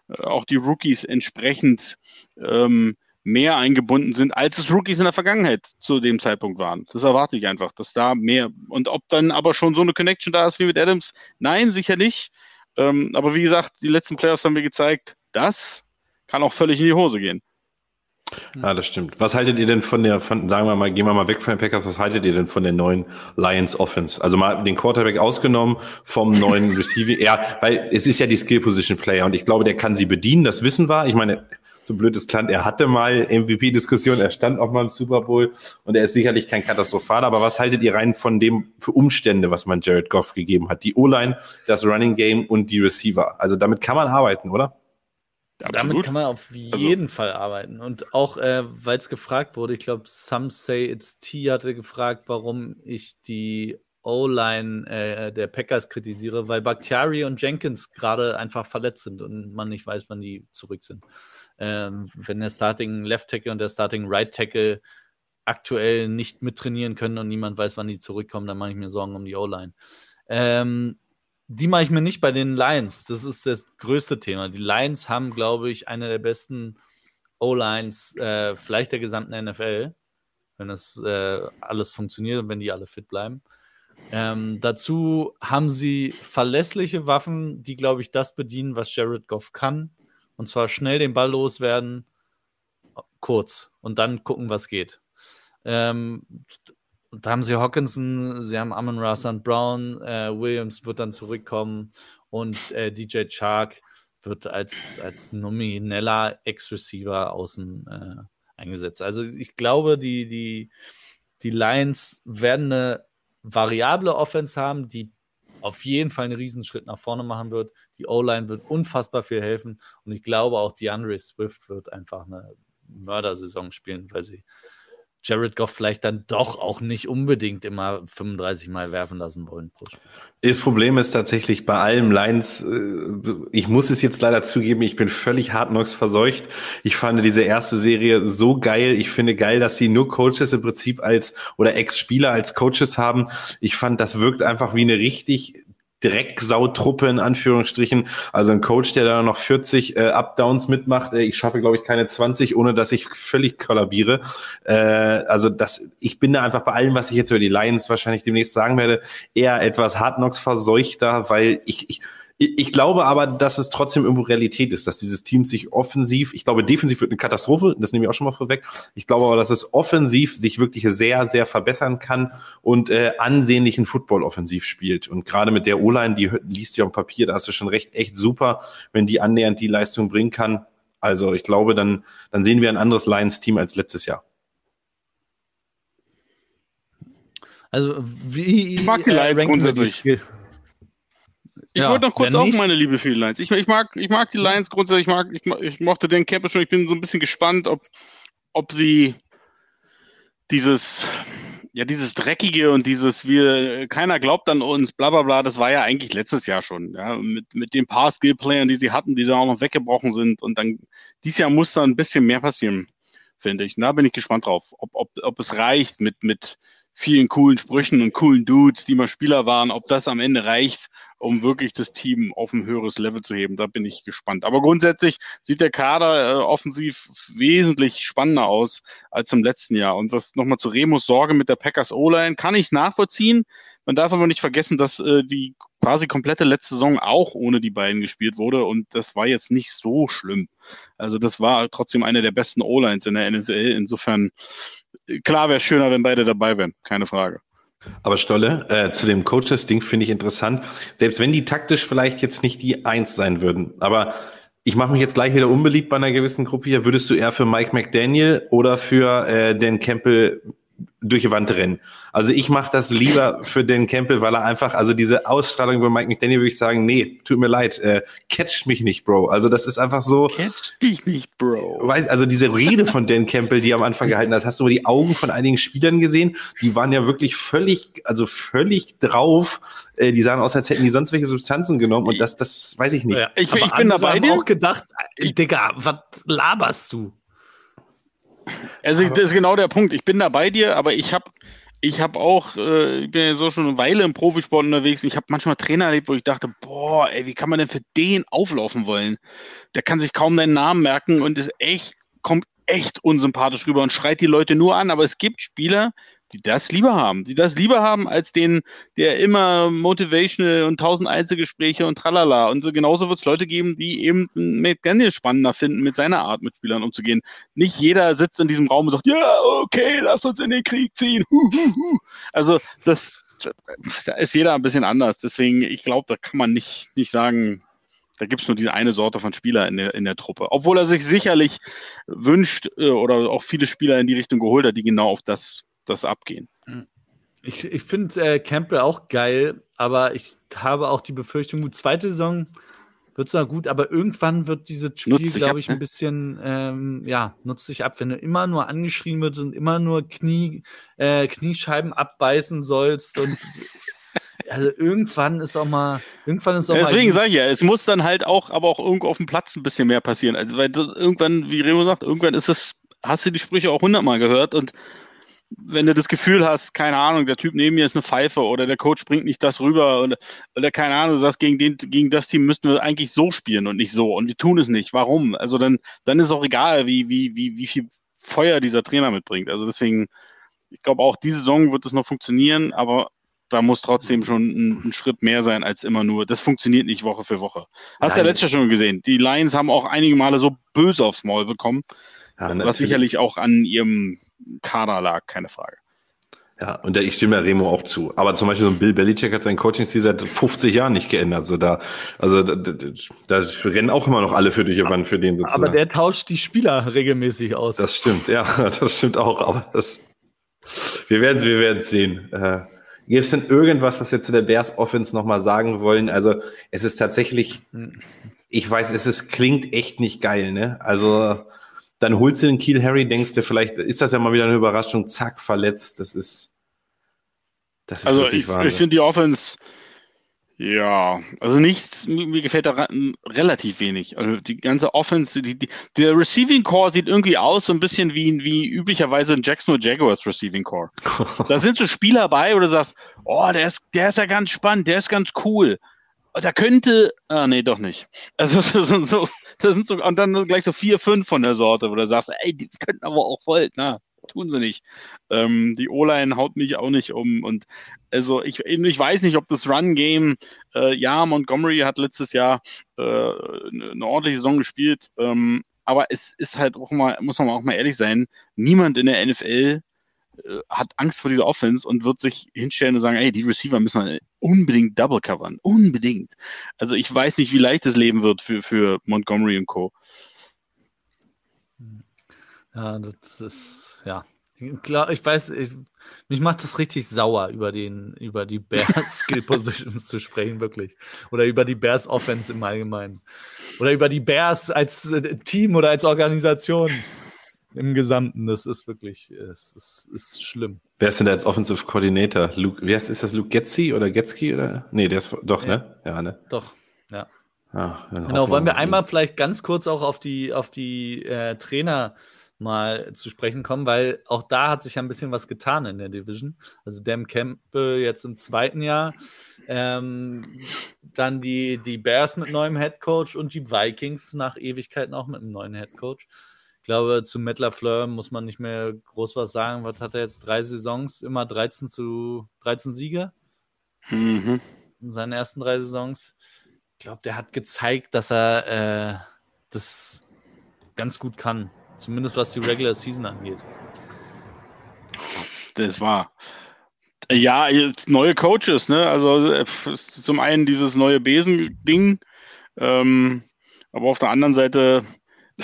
äh, auch die Rookies entsprechend ähm, mehr eingebunden sind, als es Rookies in der Vergangenheit zu dem Zeitpunkt waren. Das erwarte ich einfach, dass da mehr und ob dann aber schon so eine Connection da ist wie mit Adams, nein, sicher nicht. Ähm, aber wie gesagt, die letzten Playoffs haben mir gezeigt, das kann auch völlig in die Hose gehen. Ja, das stimmt. Was haltet ihr denn von der, von, sagen wir mal, gehen wir mal weg von den Packers, was haltet ihr denn von der neuen Lions Offense? Also mal den Quarterback ausgenommen vom neuen (laughs) Receiving, ja, weil es ist ja die Skill Position Player und ich glaube, der kann sie bedienen, das wissen wir. Ich meine, so blöd es klang, er hatte mal MVP-Diskussion, er stand auch mal im Super Bowl und er ist sicherlich kein Katastrophaler, aber was haltet ihr rein von dem für Umstände, was man Jared Goff gegeben hat? Die O-Line, das Running Game und die Receiver. Also damit kann man arbeiten, oder? Absolut. Damit kann man auf jeden also. Fall arbeiten. Und auch, äh, weil es gefragt wurde, ich glaube, Some Say It's T hatte gefragt, warum ich die O-Line äh, der Packers kritisiere, weil Bakhtiari und Jenkins gerade einfach verletzt sind und man nicht weiß, wann die zurück sind. Ähm, wenn der Starting Left Tackle und der Starting Right Tackle aktuell nicht mittrainieren können und niemand weiß, wann die zurückkommen, dann mache ich mir Sorgen um die O-Line. Ähm, die mache ich mir nicht bei den Lions. Das ist das größte Thema. Die Lions haben, glaube ich, eine der besten O-Lines, äh, vielleicht der gesamten NFL, wenn das äh, alles funktioniert und wenn die alle fit bleiben. Ähm, dazu haben sie verlässliche Waffen, die, glaube ich, das bedienen, was Jared Goff kann. Und zwar schnell den Ball loswerden, kurz und dann gucken, was geht. Ähm, da haben sie Hawkinson, sie haben Amon Rassan Brown, äh, Williams wird dann zurückkommen und äh, DJ Chark wird als, als nomineller Ex-Receiver außen äh, eingesetzt. Also ich glaube, die, die, die Lions werden eine variable Offense haben, die auf jeden Fall einen Riesenschritt nach vorne machen wird. Die O-Line wird unfassbar viel helfen und ich glaube auch die Andre Swift wird einfach eine Mördersaison spielen, weil sie Jared Goff vielleicht dann doch auch nicht unbedingt immer 35 Mal werfen lassen wollen. Das Problem ist tatsächlich bei allem Lines, äh, ich muss es jetzt leider zugeben, ich bin völlig hartnox verseucht. Ich fand diese erste Serie so geil. Ich finde geil, dass sie nur Coaches im Prinzip als oder Ex-Spieler als Coaches haben. Ich fand, das wirkt einfach wie eine richtig Drecksautruppe in Anführungsstrichen. Also ein Coach, der da noch 40 äh, Up-Downs mitmacht. Äh, ich schaffe, glaube ich, keine 20, ohne dass ich völlig kollabiere. Äh, also das, ich bin da einfach bei allem, was ich jetzt über die Lions wahrscheinlich demnächst sagen werde, eher etwas Hardknocks verseuchter, weil ich, ich ich glaube aber, dass es trotzdem irgendwo Realität ist, dass dieses Team sich offensiv, ich glaube, defensiv wird eine Katastrophe, das nehme ich auch schon mal vorweg. Ich glaube aber, dass es offensiv sich wirklich sehr, sehr verbessern kann und äh, ansehnlichen Football offensiv spielt. Und gerade mit der O-Line, die liest ja am Papier, da hast du schon recht, echt super, wenn die annähernd die Leistung bringen kann. Also ich glaube, dann, dann sehen wir ein anderes Lions-Team als letztes Jahr. Also wie ich mag die Lions grundsätzlich. Ich ja, wollte noch kurz auch meine Liebe für die Lions. Ich, ich, mag, ich mag die Lions grundsätzlich, ich, mag, ich, ich mochte den Campbell schon. Ich bin so ein bisschen gespannt, ob, ob sie dieses, ja, dieses Dreckige und dieses, wir, keiner glaubt an uns, bla bla bla, das war ja eigentlich letztes Jahr schon. Ja, mit, mit den paar Skill-Playern, die sie hatten, die da auch noch weggebrochen sind. Und dann, dieses Jahr muss da ein bisschen mehr passieren, finde ich. Und da bin ich gespannt drauf, ob, ob, ob es reicht mit, mit vielen coolen Sprüchen und coolen Dudes, die mal Spieler waren, ob das am Ende reicht, um wirklich das Team auf ein höheres Level zu heben. Da bin ich gespannt. Aber grundsätzlich sieht der Kader äh, offensiv wesentlich spannender aus als im letzten Jahr. Und das nochmal zu Remus Sorge mit der Packers O-Line kann ich nachvollziehen. Man darf aber nicht vergessen, dass äh, die quasi komplette letzte Saison auch ohne die beiden gespielt wurde und das war jetzt nicht so schlimm. Also das war trotzdem eine der besten O-Lines in der NFL. Insofern klar wäre es schöner, wenn beide dabei wären, keine Frage. Aber Stolle, äh, zu dem Coaches-Ding finde ich interessant. Selbst wenn die taktisch vielleicht jetzt nicht die Eins sein würden, aber ich mache mich jetzt gleich wieder unbeliebt bei einer gewissen Gruppe hier. Würdest du eher für Mike McDaniel oder für äh, Dan Campbell durch die Wand rennen. Also ich mache das lieber für den Campbell, weil er einfach, also diese Ausstrahlung bei Mike McDaniel würde ich sagen, nee, tut mir leid, äh, catch mich nicht, Bro. Also das ist einfach so. Catch mich nicht, Bro. Weiß, also diese Rede von Dan Campbell, die er am Anfang gehalten hat, hast du mal die Augen von einigen Spielern gesehen? Die waren ja wirklich völlig, also völlig drauf. Äh, die sahen aus, als hätten die sonst welche Substanzen genommen und das, das weiß ich nicht. Ja, ich, ich bin dabei. Ich auch gedacht, Digga, was laberst du? Also aber das ist genau der Punkt. Ich bin da bei dir, aber ich habe ich habe auch, äh, ich bin ja so schon eine Weile im Profisport unterwegs. Ich habe manchmal Trainer erlebt, wo ich dachte, boah, ey, wie kann man denn für den auflaufen wollen? Der kann sich kaum deinen Namen merken und ist echt, kommt echt unsympathisch rüber und schreit die Leute nur an. Aber es gibt Spieler, die das lieber haben, die das lieber haben als den, der immer motivational und tausend Einzelgespräche und tralala. Und so, genauso wird es Leute geben, die eben McDaniel spannender finden, mit seiner Art mit Spielern umzugehen. Nicht jeder sitzt in diesem Raum und sagt, ja, okay, lass uns in den Krieg ziehen. Also das, da ist jeder ein bisschen anders. Deswegen, ich glaube, da kann man nicht, nicht sagen, da gibt es nur diese eine Sorte von Spieler in der, in der Truppe. Obwohl er sich sicherlich wünscht äh, oder auch viele Spieler in die Richtung geholt hat, die genau auf das, das abgehen. Ich, ich finde äh, Campbell auch geil, aber ich habe auch die Befürchtung, gut, zweite Saison wird zwar gut, aber irgendwann wird dieses Spiel, glaube ich, ab, ne? ein bisschen, ähm, ja, nutzt sich ab, wenn du immer nur angeschrien wird und immer nur Knie, äh, Kniescheiben abbeißen sollst und (laughs) also irgendwann ist auch mal, irgendwann ist auch ja, Deswegen sage ich ja, es muss dann halt auch, aber auch irgendwo auf dem Platz ein bisschen mehr passieren. Also, weil irgendwann, wie Remo sagt, irgendwann ist es, hast du die Sprüche auch hundertmal gehört und wenn du das Gefühl hast, keine Ahnung, der Typ neben mir ist eine Pfeife oder der Coach bringt nicht das rüber oder, oder keine Ahnung, du sagst, gegen, den, gegen das Team müssten wir eigentlich so spielen und nicht so und wir tun es nicht. Warum? Also dann, dann ist auch egal, wie, wie, wie, wie viel Feuer dieser Trainer mitbringt. Also deswegen, ich glaube auch diese Saison wird es noch funktionieren, aber da muss trotzdem schon ein, ein, Schritt mehr sein als immer nur. Das funktioniert nicht Woche für Woche. Hast du ja letztes Jahr schon gesehen. Die Lions haben auch einige Male so böse aufs Maul bekommen, ja, was sicherlich auch an ihrem Kader lag, keine Frage. Ja, und ich stimme der Remo auch zu. Aber zum Beispiel so ein Bill Belichick hat sein Coaching-Stil seit 50 Jahren nicht geändert. So da, also da, da, da rennen auch immer noch alle für die Wand für den sitzen. Aber der tauscht die Spieler regelmäßig aus. Das stimmt, ja, (laughs) das stimmt auch. Aber das, wir werden, wir werden sehen. Äh, Gibt es denn irgendwas, was wir zu der Bears Offense nochmal sagen wollen? Also es ist tatsächlich, ich weiß, es ist, klingt echt nicht geil, ne? Also dann holst du den Kiel Harry, denkst du, vielleicht ist das ja mal wieder eine Überraschung, zack, verletzt. Das ist, das ist also ich, ich finde die Offense, ja, also nichts, mir gefällt da relativ wenig. Also die ganze Offense, die, die, der Receiving Core sieht irgendwie aus, so ein bisschen wie, wie üblicherweise ein Jacksonville Jaguars Receiving Core. (laughs) da sind so Spieler bei, wo du sagst, oh, der ist, der ist ja ganz spannend, der ist ganz cool. Da könnte, ah, nee, doch nicht. Also, (laughs) so, so, das sind so, und dann gleich so vier, fünf von der Sorte, wo du sagst, ey, die könnten aber auch voll, na, tun sie nicht. Ähm, die O-Line haut mich auch nicht um. Und also ich, ich weiß nicht, ob das Run-Game, äh, ja, Montgomery hat letztes Jahr äh, eine ordentliche Saison gespielt, ähm, aber es ist halt auch mal, muss man auch mal ehrlich sein, niemand in der NFL äh, hat Angst vor dieser Offense und wird sich hinstellen und sagen, ey, die Receiver müssen wir unbedingt double covern. Unbedingt. Also ich weiß nicht, wie leicht das Leben wird für, für Montgomery und Co. Ja, das ist ja. Klar, ich weiß, ich, mich macht das richtig sauer, über, den, über die Bears (laughs) Skill Positions zu sprechen, wirklich. Oder über die Bears Offense im Allgemeinen. Oder über die Bears als äh, Team oder als Organisation im Gesamten. Das ist wirklich, es ist, ist schlimm. Wer ist denn da als Offensive Coordinator? Luke, wer ist, ist das Luke Getzi oder Getzky oder? Nee, der ist doch, ja. ne? Ja, ne? Doch, ja. Ach, genau, wollen wir einmal vielleicht ganz kurz auch auf die, auf die äh, Trainer mal zu sprechen kommen, weil auch da hat sich ja ein bisschen was getan in der Division. Also Dan Campbell jetzt im zweiten Jahr, ähm, dann die, die Bears mit neuem Head Coach und die Vikings nach Ewigkeiten auch mit einem neuen Head Coach. Ich glaube, zu Matt LaFleur muss man nicht mehr groß was sagen. Was hat er jetzt? Drei Saisons, immer 13 zu 13 Siege? Mhm. In seinen ersten drei Saisons. Ich glaube, der hat gezeigt, dass er äh, das ganz gut kann. Zumindest was die Regular Season angeht. Das war. Ja, neue Coaches, ne? Also äh, zum einen dieses neue Besen-Ding, ähm, aber auf der anderen Seite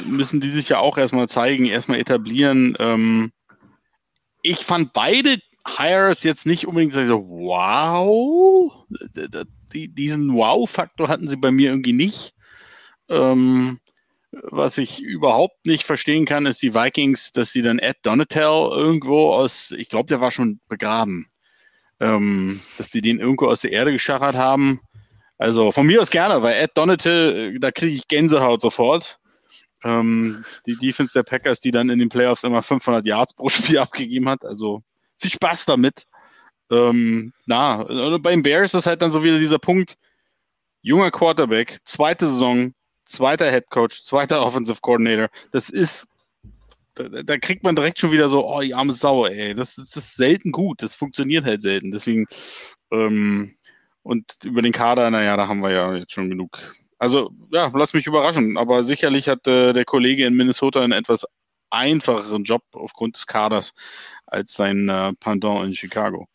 müssen die sich ja auch erstmal zeigen, erstmal etablieren. Ähm, ich fand beide Hires jetzt nicht unbedingt so, wow, diesen Wow-Faktor hatten sie bei mir irgendwie nicht. Ähm, was ich überhaupt nicht verstehen kann, ist die Vikings, dass sie dann Ed Donatel irgendwo aus, ich glaube, der war schon begraben, ähm, dass die den irgendwo aus der Erde geschachert haben. Also von mir aus gerne, weil Ed Donatel, äh, da kriege ich Gänsehaut sofort. Ähm, die Defense der Packers, die dann in den Playoffs immer 500 Yards pro (laughs) Spiel abgegeben hat. Also viel Spaß damit. Ähm, na, beim Bears ist halt dann so wieder dieser Punkt, junger Quarterback, zweite Saison, zweiter Head Coach, zweiter (laughs) Offensive Coordinator. Das ist, da, da, kriegt man direkt schon wieder so, oh, die arme Sau, ey. Das, das ist selten gut. Das funktioniert halt selten. Deswegen, ähm, und über den Kader, naja, da haben wir ja jetzt schon genug. Also, ja, lass mich überraschen. Aber sicherlich hat äh, der Kollege in Minnesota einen etwas einfacheren Job aufgrund des Kaders als sein äh, Pendant in Chicago.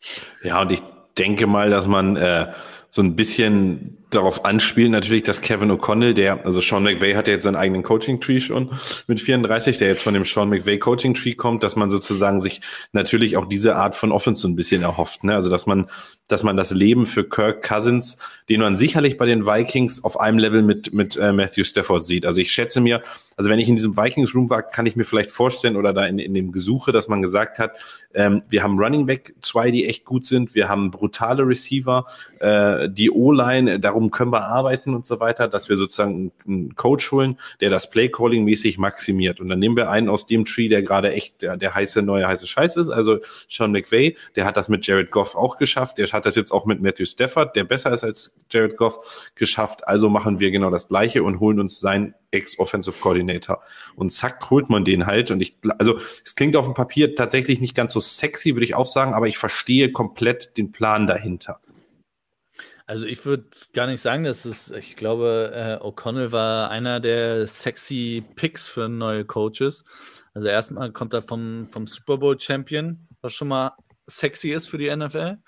Ja, und ich denke mal, dass man äh, so ein bisschen darauf anspielen natürlich, dass Kevin O'Connell, der, also Sean McVay hat ja jetzt seinen eigenen Coaching-Tree schon mit 34, der jetzt von dem Sean McVay Coaching-Tree kommt, dass man sozusagen sich natürlich auch diese Art von Offense so ein bisschen erhofft, ne? Also, dass man, dass man das Leben für Kirk Cousins, den man sicherlich bei den Vikings auf einem Level mit, mit äh, Matthew Stafford sieht. Also, ich schätze mir, also wenn ich in diesem Vikings-Room war, kann ich mir vielleicht vorstellen oder da in, in dem Gesuche, dass man gesagt hat, ähm, wir haben Running Back zwei, die echt gut sind, wir haben brutale Receiver, äh, die O-Line, darum können wir arbeiten und so weiter, dass wir sozusagen einen Coach holen, der das Playcalling mäßig maximiert. Und dann nehmen wir einen aus dem Tree, der gerade echt der, der heiße neue heiße Scheiß ist. Also Sean McVay, der hat das mit Jared Goff auch geschafft. Der hat das jetzt auch mit Matthew Stafford, der besser ist als Jared Goff, geschafft. Also machen wir genau das Gleiche und holen uns sein Ex-Offensive Coordinator. Und zack, holt man den halt. Und ich, also, es klingt auf dem Papier tatsächlich nicht ganz so sexy, würde ich auch sagen, aber ich verstehe komplett den Plan dahinter. Also ich würde gar nicht sagen, dass es, ich glaube, äh, O'Connell war einer der sexy Picks für neue Coaches. Also erstmal kommt er vom, vom Super Bowl Champion, was schon mal sexy ist für die NFL.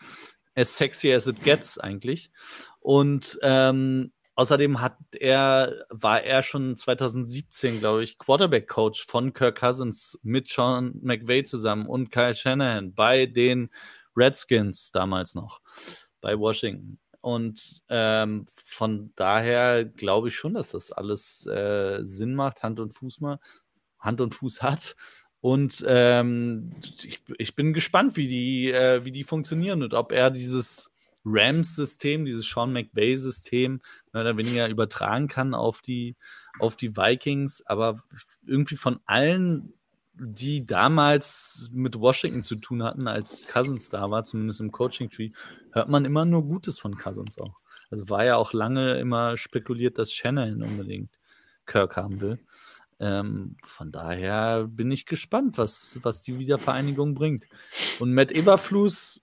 As sexy as it gets eigentlich. Und ähm, außerdem hat er, war er schon 2017, glaube ich, Quarterback-Coach von Kirk Cousins mit Sean McVay zusammen und Kyle Shanahan bei den Redskins damals noch, bei Washington. Und ähm, von daher glaube ich schon, dass das alles äh, Sinn macht, Hand und Fuß mal, Hand und Fuß hat. Und ähm, ich, ich, bin gespannt, wie die, äh, wie die funktionieren und ob er dieses Rams-System, dieses Sean McVay-System, mehr oder weniger übertragen kann auf die, auf die Vikings. Aber irgendwie von allen die damals mit Washington zu tun hatten, als Cousins da war, zumindest im Coaching-Tree, hört man immer nur Gutes von Cousins auch. Also war ja auch lange immer spekuliert, dass Shannon unbedingt Kirk haben will. Ähm, von daher bin ich gespannt, was, was die Wiedervereinigung bringt. Und Matt Eberflus,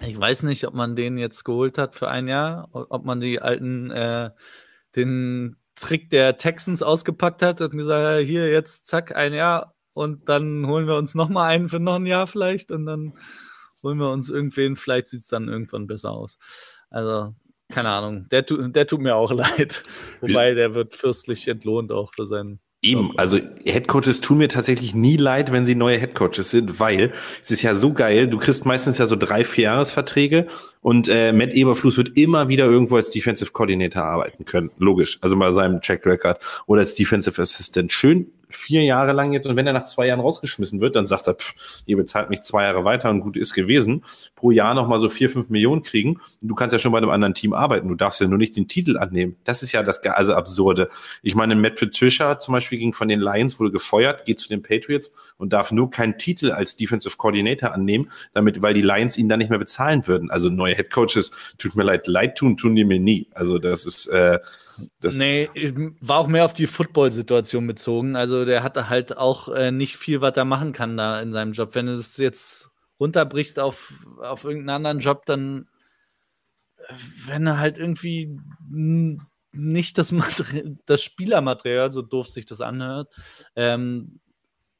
ich weiß nicht, ob man den jetzt geholt hat für ein Jahr, ob man die alten, äh, den Trick der Texans ausgepackt hat und gesagt, hier jetzt zack, ein Jahr und dann holen wir uns nochmal einen für noch ein Jahr vielleicht und dann holen wir uns irgendwen, vielleicht sieht es dann irgendwann besser aus. Also, keine Ahnung, der, der tut mir auch (laughs) leid. Wobei, der wird fürstlich entlohnt auch für seinen Eben, also Headcoaches tun mir tatsächlich nie leid, wenn sie neue Headcoaches sind, weil es ist ja so geil, du kriegst meistens ja so drei, vier Jahresverträge und äh, Matt Eberfluss wird immer wieder irgendwo als Defensive Coordinator arbeiten können. Logisch, also bei seinem Check Record oder als Defensive Assistant. Schön vier Jahre lang jetzt und wenn er nach zwei Jahren rausgeschmissen wird, dann sagt er, pff, ihr bezahlt mich zwei Jahre weiter und gut ist gewesen, pro Jahr nochmal so vier, fünf Millionen kriegen. Du kannst ja schon bei einem anderen Team arbeiten, du darfst ja nur nicht den Titel annehmen. Das ist ja das also absurde. Ich meine, Matt Patricia zum Beispiel ging von den Lions, wurde gefeuert, geht zu den Patriots und darf nur keinen Titel als Defensive Coordinator annehmen, damit, weil die Lions ihn dann nicht mehr bezahlen würden. Also neue Head Coaches, tut mir leid, leid tun, tun die mir nie. Also das ist äh, das nee, war auch mehr auf die Football-Situation bezogen. Also der hatte halt auch äh, nicht viel, was er machen kann da in seinem Job. Wenn du es jetzt runterbrichst auf, auf irgendeinen anderen Job, dann äh, wenn er halt irgendwie nicht das, das Spielermaterial, so doof sich das anhört, ähm,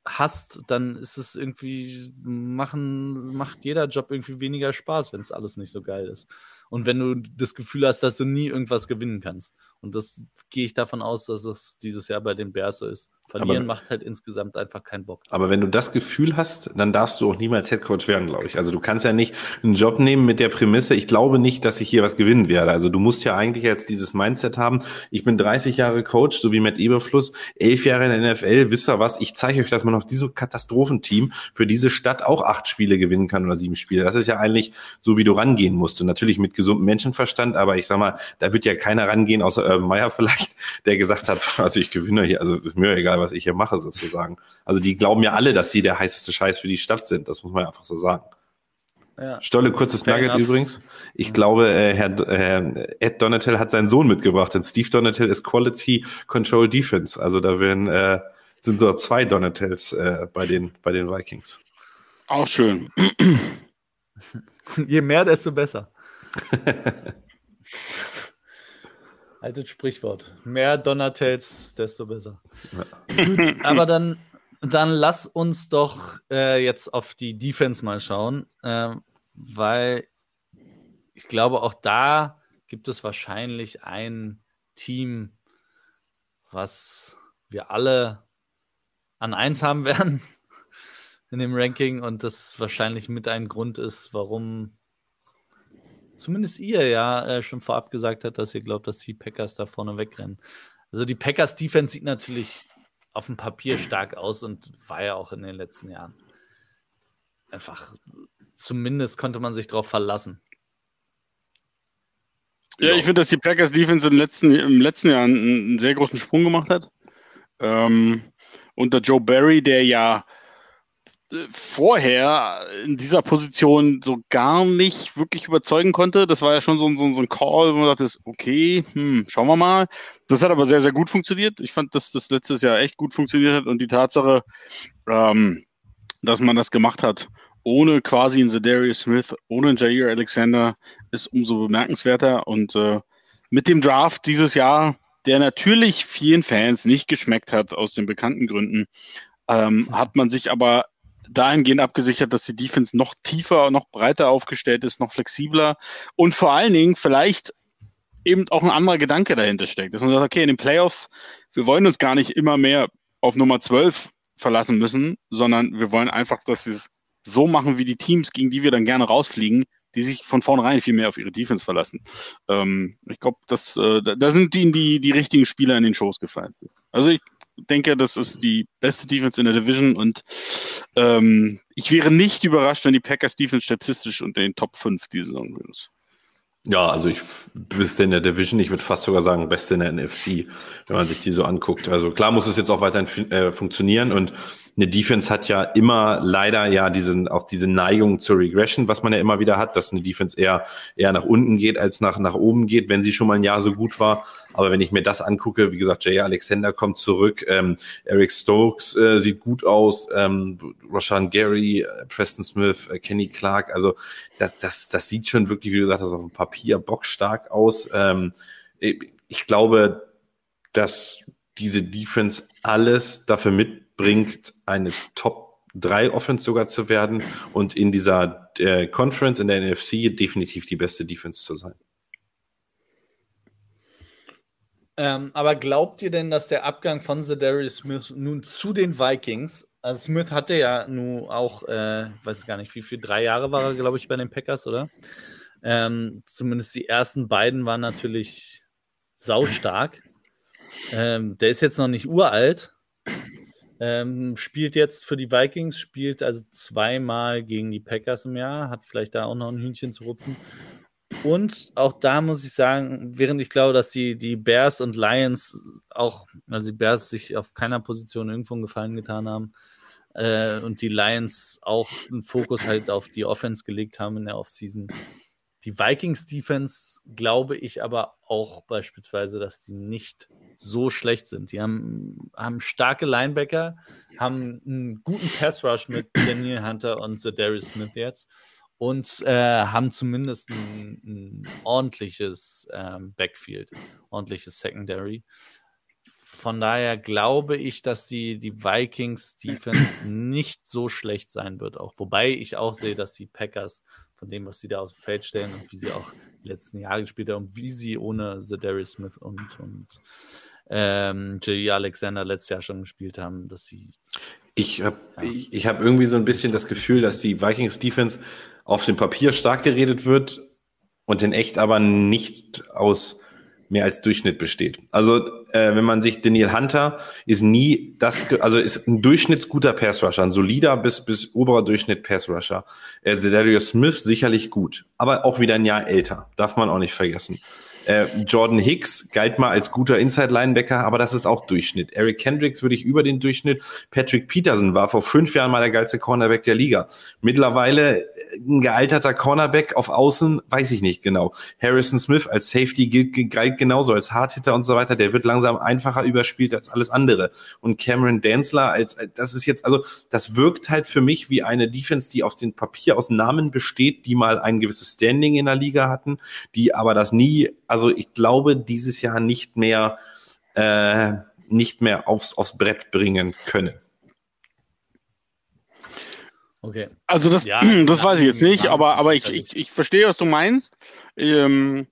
hast, dann ist es irgendwie, machen, macht jeder Job irgendwie weniger Spaß, wenn es alles nicht so geil ist. Und wenn du das Gefühl hast, dass du nie irgendwas gewinnen kannst. Und das gehe ich davon aus, dass es dieses Jahr bei den Bears so ist. Verlieren aber, macht halt insgesamt einfach keinen Bock. Aber wenn du das Gefühl hast, dann darfst du auch niemals Headcoach werden, glaube ich. Also du kannst ja nicht einen Job nehmen mit der Prämisse, ich glaube nicht, dass ich hier was gewinnen werde. Also du musst ja eigentlich jetzt dieses Mindset haben, ich bin 30 Jahre Coach, so wie mit Eberfluss, elf Jahre in der NFL, wisst ihr was, ich zeige euch, dass man auf diesem Katastrophenteam für diese Stadt auch acht Spiele gewinnen kann oder sieben Spiele. Das ist ja eigentlich so, wie du rangehen musst. Und natürlich mit gesundem Menschenverstand, aber ich sag mal, da wird ja keiner rangehen, außer Urban Meyer vielleicht, der gesagt hat, (laughs) also ich gewinne hier, also ist mir egal, was ich hier mache sozusagen. Also die glauben ja alle, dass sie der heißeste Scheiß für die Stadt sind. Das muss man einfach so sagen. Ja. Stolle, kurzes Nugget enough. übrigens. Ich ja. glaube, äh, Herr, äh, Ed Donatel hat seinen Sohn mitgebracht, denn Steve Donatel ist Quality Control Defense. Also da werden äh, sind so zwei Donatels äh, bei, den, bei den Vikings. Auch schön. (laughs) Je mehr, desto besser. (laughs) Altes Sprichwort. Mehr Donatels, desto besser. Ja. Gut, (laughs) aber dann, dann lass uns doch äh, jetzt auf die Defense mal schauen, äh, weil ich glaube, auch da gibt es wahrscheinlich ein Team, was wir alle an eins haben werden (laughs) in dem Ranking und das wahrscheinlich mit ein Grund ist, warum zumindest ihr ja äh, schon vorab gesagt habt, dass ihr glaubt, dass die Packers da vorne wegrennen. Also die Packers Defense sieht natürlich auf dem Papier stark aus und war ja auch in den letzten Jahren. Einfach, zumindest konnte man sich darauf verlassen. Ja, ich finde, dass die Packers Defense im letzten, im letzten Jahr einen, einen sehr großen Sprung gemacht hat. Ähm, unter Joe Barry, der ja vorher in dieser Position so gar nicht wirklich überzeugen konnte. Das war ja schon so, so, so ein Call, wo man dachte, okay, hm, schauen wir mal. Das hat aber sehr, sehr gut funktioniert. Ich fand, dass das letztes Jahr echt gut funktioniert hat und die Tatsache, ähm, dass man das gemacht hat, ohne quasi einen Zedarius Smith, ohne einen Jair Alexander, ist umso bemerkenswerter. Und äh, mit dem Draft dieses Jahr, der natürlich vielen Fans nicht geschmeckt hat, aus den bekannten Gründen, ähm, hat man sich aber dahingehend abgesichert, dass die Defense noch tiefer, noch breiter aufgestellt ist, noch flexibler und vor allen Dingen vielleicht eben auch ein anderer Gedanke dahinter steckt. Dass man sagt, okay, in den Playoffs, wir wollen uns gar nicht immer mehr auf Nummer 12 verlassen müssen, sondern wir wollen einfach, dass wir es so machen wie die Teams, gegen die wir dann gerne rausfliegen, die sich von vornherein viel mehr auf ihre Defense verlassen. Ähm, ich glaube, äh, da sind ihnen die, die richtigen Spieler in den Shows gefallen. Also ich denke, das ist die beste Defense in der Division und ähm, ich wäre nicht überrascht, wenn die Packers Defense statistisch unter den Top 5 diese Saison ist. Ja, also ich bist in der Division, ich würde fast sogar sagen, beste in der NFC, wenn man sich die so anguckt. Also klar muss es jetzt auch weiterhin äh, funktionieren und eine Defense hat ja immer leider ja diesen, auch diese Neigung zur Regression, was man ja immer wieder hat, dass eine Defense eher, eher nach unten geht als nach, nach oben geht, wenn sie schon mal ein Jahr so gut war. Aber wenn ich mir das angucke, wie gesagt, Jay Alexander kommt zurück, ähm, Eric Stokes äh, sieht gut aus, ähm, Roshan Gary, äh, Preston Smith, äh, Kenny Clark, also das, das, das sieht schon wirklich, wie gesagt hast, auf dem Papier bockstark aus. Ähm, ich glaube, dass diese Defense alles dafür mitbringt, eine Top 3 Offense sogar zu werden und in dieser äh, Conference in der NFC definitiv die beste Defense zu sein. Ähm, aber glaubt ihr denn, dass der Abgang von Darius Smith nun zu den Vikings, also Smith hatte ja nun auch, äh, weiß gar nicht, wie viel, drei Jahre war er, glaube ich, bei den Packers, oder? Ähm, zumindest die ersten beiden waren natürlich saustark. Ähm, der ist jetzt noch nicht uralt. Ähm, spielt jetzt für die Vikings, spielt also zweimal gegen die Packers im Jahr, hat vielleicht da auch noch ein Hühnchen zu rupfen. Und auch da muss ich sagen, während ich glaube, dass die, die Bears und Lions auch, also die Bears sich auf keiner Position irgendwo einen Gefallen getan haben äh, und die Lions auch einen Fokus halt auf die Offense gelegt haben in der Offseason, die Vikings Defense glaube ich aber auch beispielsweise, dass die nicht so schlecht sind. Die haben, haben starke Linebacker, haben einen guten Pass Rush mit Daniel Hunter und Darius Smith jetzt und äh, haben zumindest ein, ein ordentliches ähm, Backfield, ordentliches Secondary. Von daher glaube ich, dass die, die Vikings Defense nicht so schlecht sein wird. Auch wobei ich auch sehe, dass die Packers von dem, was sie da aufs Feld stellen und wie sie auch die letzten Jahre gespielt haben und wie sie ohne Darius Smith und, und ähm, J.D. Alexander letztes Jahr schon gespielt haben, dass sie. Ich habe ja. ich, ich hab irgendwie so ein bisschen das Gefühl, dass die Vikings Defense auf dem Papier stark geredet wird und in echt aber nicht aus mehr als Durchschnitt besteht. Also äh, wenn man sich Daniel Hunter ist nie das, also ist ein durchschnittsguter Pass-Rusher, ein solider bis, bis oberer Durchschnitt Pass-Rusher. Äh, Zedarius Smith sicherlich gut, aber auch wieder ein Jahr älter, darf man auch nicht vergessen. Äh, Jordan Hicks galt mal als guter Inside-Linebacker, aber das ist auch Durchschnitt. Eric Kendricks würde ich über den Durchschnitt. Patrick Peterson war vor fünf Jahren mal der geilste Cornerback der Liga. Mittlerweile ein gealterter Cornerback auf Außen, weiß ich nicht genau. Harrison Smith als Safety gilt, galt genauso als Hardhitter und so weiter. Der wird langsam einfacher überspielt als alles andere. Und Cameron Danzler als, das ist jetzt, also das wirkt halt für mich wie eine Defense, die auf dem Papier aus Namen besteht, die mal ein gewisses Standing in der Liga hatten, die aber das nie, also ich glaube, dieses Jahr nicht mehr, äh, nicht mehr aufs, aufs Brett bringen können. Okay. Also das, ja, (clears throat) das weiß ich jetzt nicht, aber, aber ich, ich, ich verstehe, was du meinst. Ähm,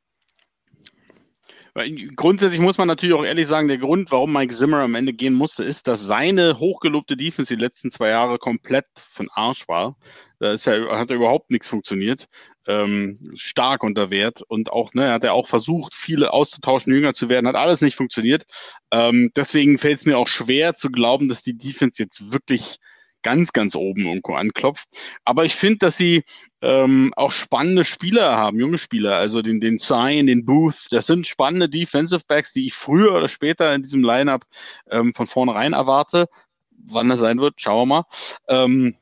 Grundsätzlich muss man natürlich auch ehrlich sagen, der Grund, warum Mike Zimmer am Ende gehen musste, ist, dass seine hochgelobte Defense die letzten zwei Jahre komplett von Arsch war. Da ist ja, hat ja überhaupt nichts funktioniert. Ähm, stark unter Wert und auch, ne, hat er auch versucht, viele auszutauschen, jünger zu werden, hat alles nicht funktioniert. Ähm, deswegen fällt es mir auch schwer zu glauben, dass die Defense jetzt wirklich ganz, ganz oben irgendwo anklopft. Aber ich finde, dass sie ähm, auch spannende Spieler haben, junge Spieler, also den, den Sign, den Booth. Das sind spannende Defensive Backs, die ich früher oder später in diesem Lineup ähm, von vornherein erwarte. Wann das sein wird, schauen wir mal. Ähm,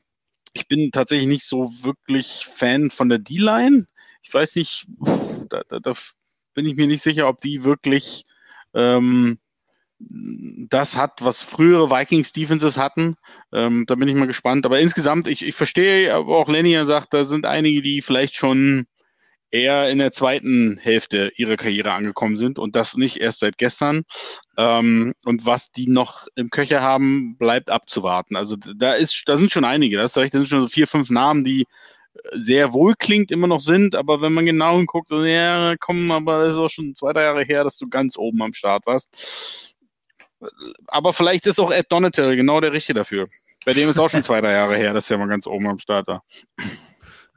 ich bin tatsächlich nicht so wirklich Fan von der D-Line. Ich weiß nicht, da, da, da bin ich mir nicht sicher, ob die wirklich ähm, das hat, was frühere Vikings Defenses hatten. Ähm, da bin ich mal gespannt. Aber insgesamt, ich, ich verstehe, aber auch Lenny ja sagt, da sind einige, die vielleicht schon eher in der zweiten Hälfte ihrer Karriere angekommen sind und das nicht erst seit gestern. Ähm, und was die noch im Köcher haben, bleibt abzuwarten. Also da ist, da sind schon einige, das ist recht, das sind schon so vier, fünf Namen, die sehr wohlklingt immer noch sind, aber wenn man genau hinguckt, so, ja, komm, aber das ist auch schon zwei, drei Jahre her, dass du ganz oben am Start warst aber vielleicht ist auch Ed Donatel genau der Richtige dafür. Bei dem ist auch schon (laughs) zwei, drei Jahre her, dass er mal ganz oben am Start war.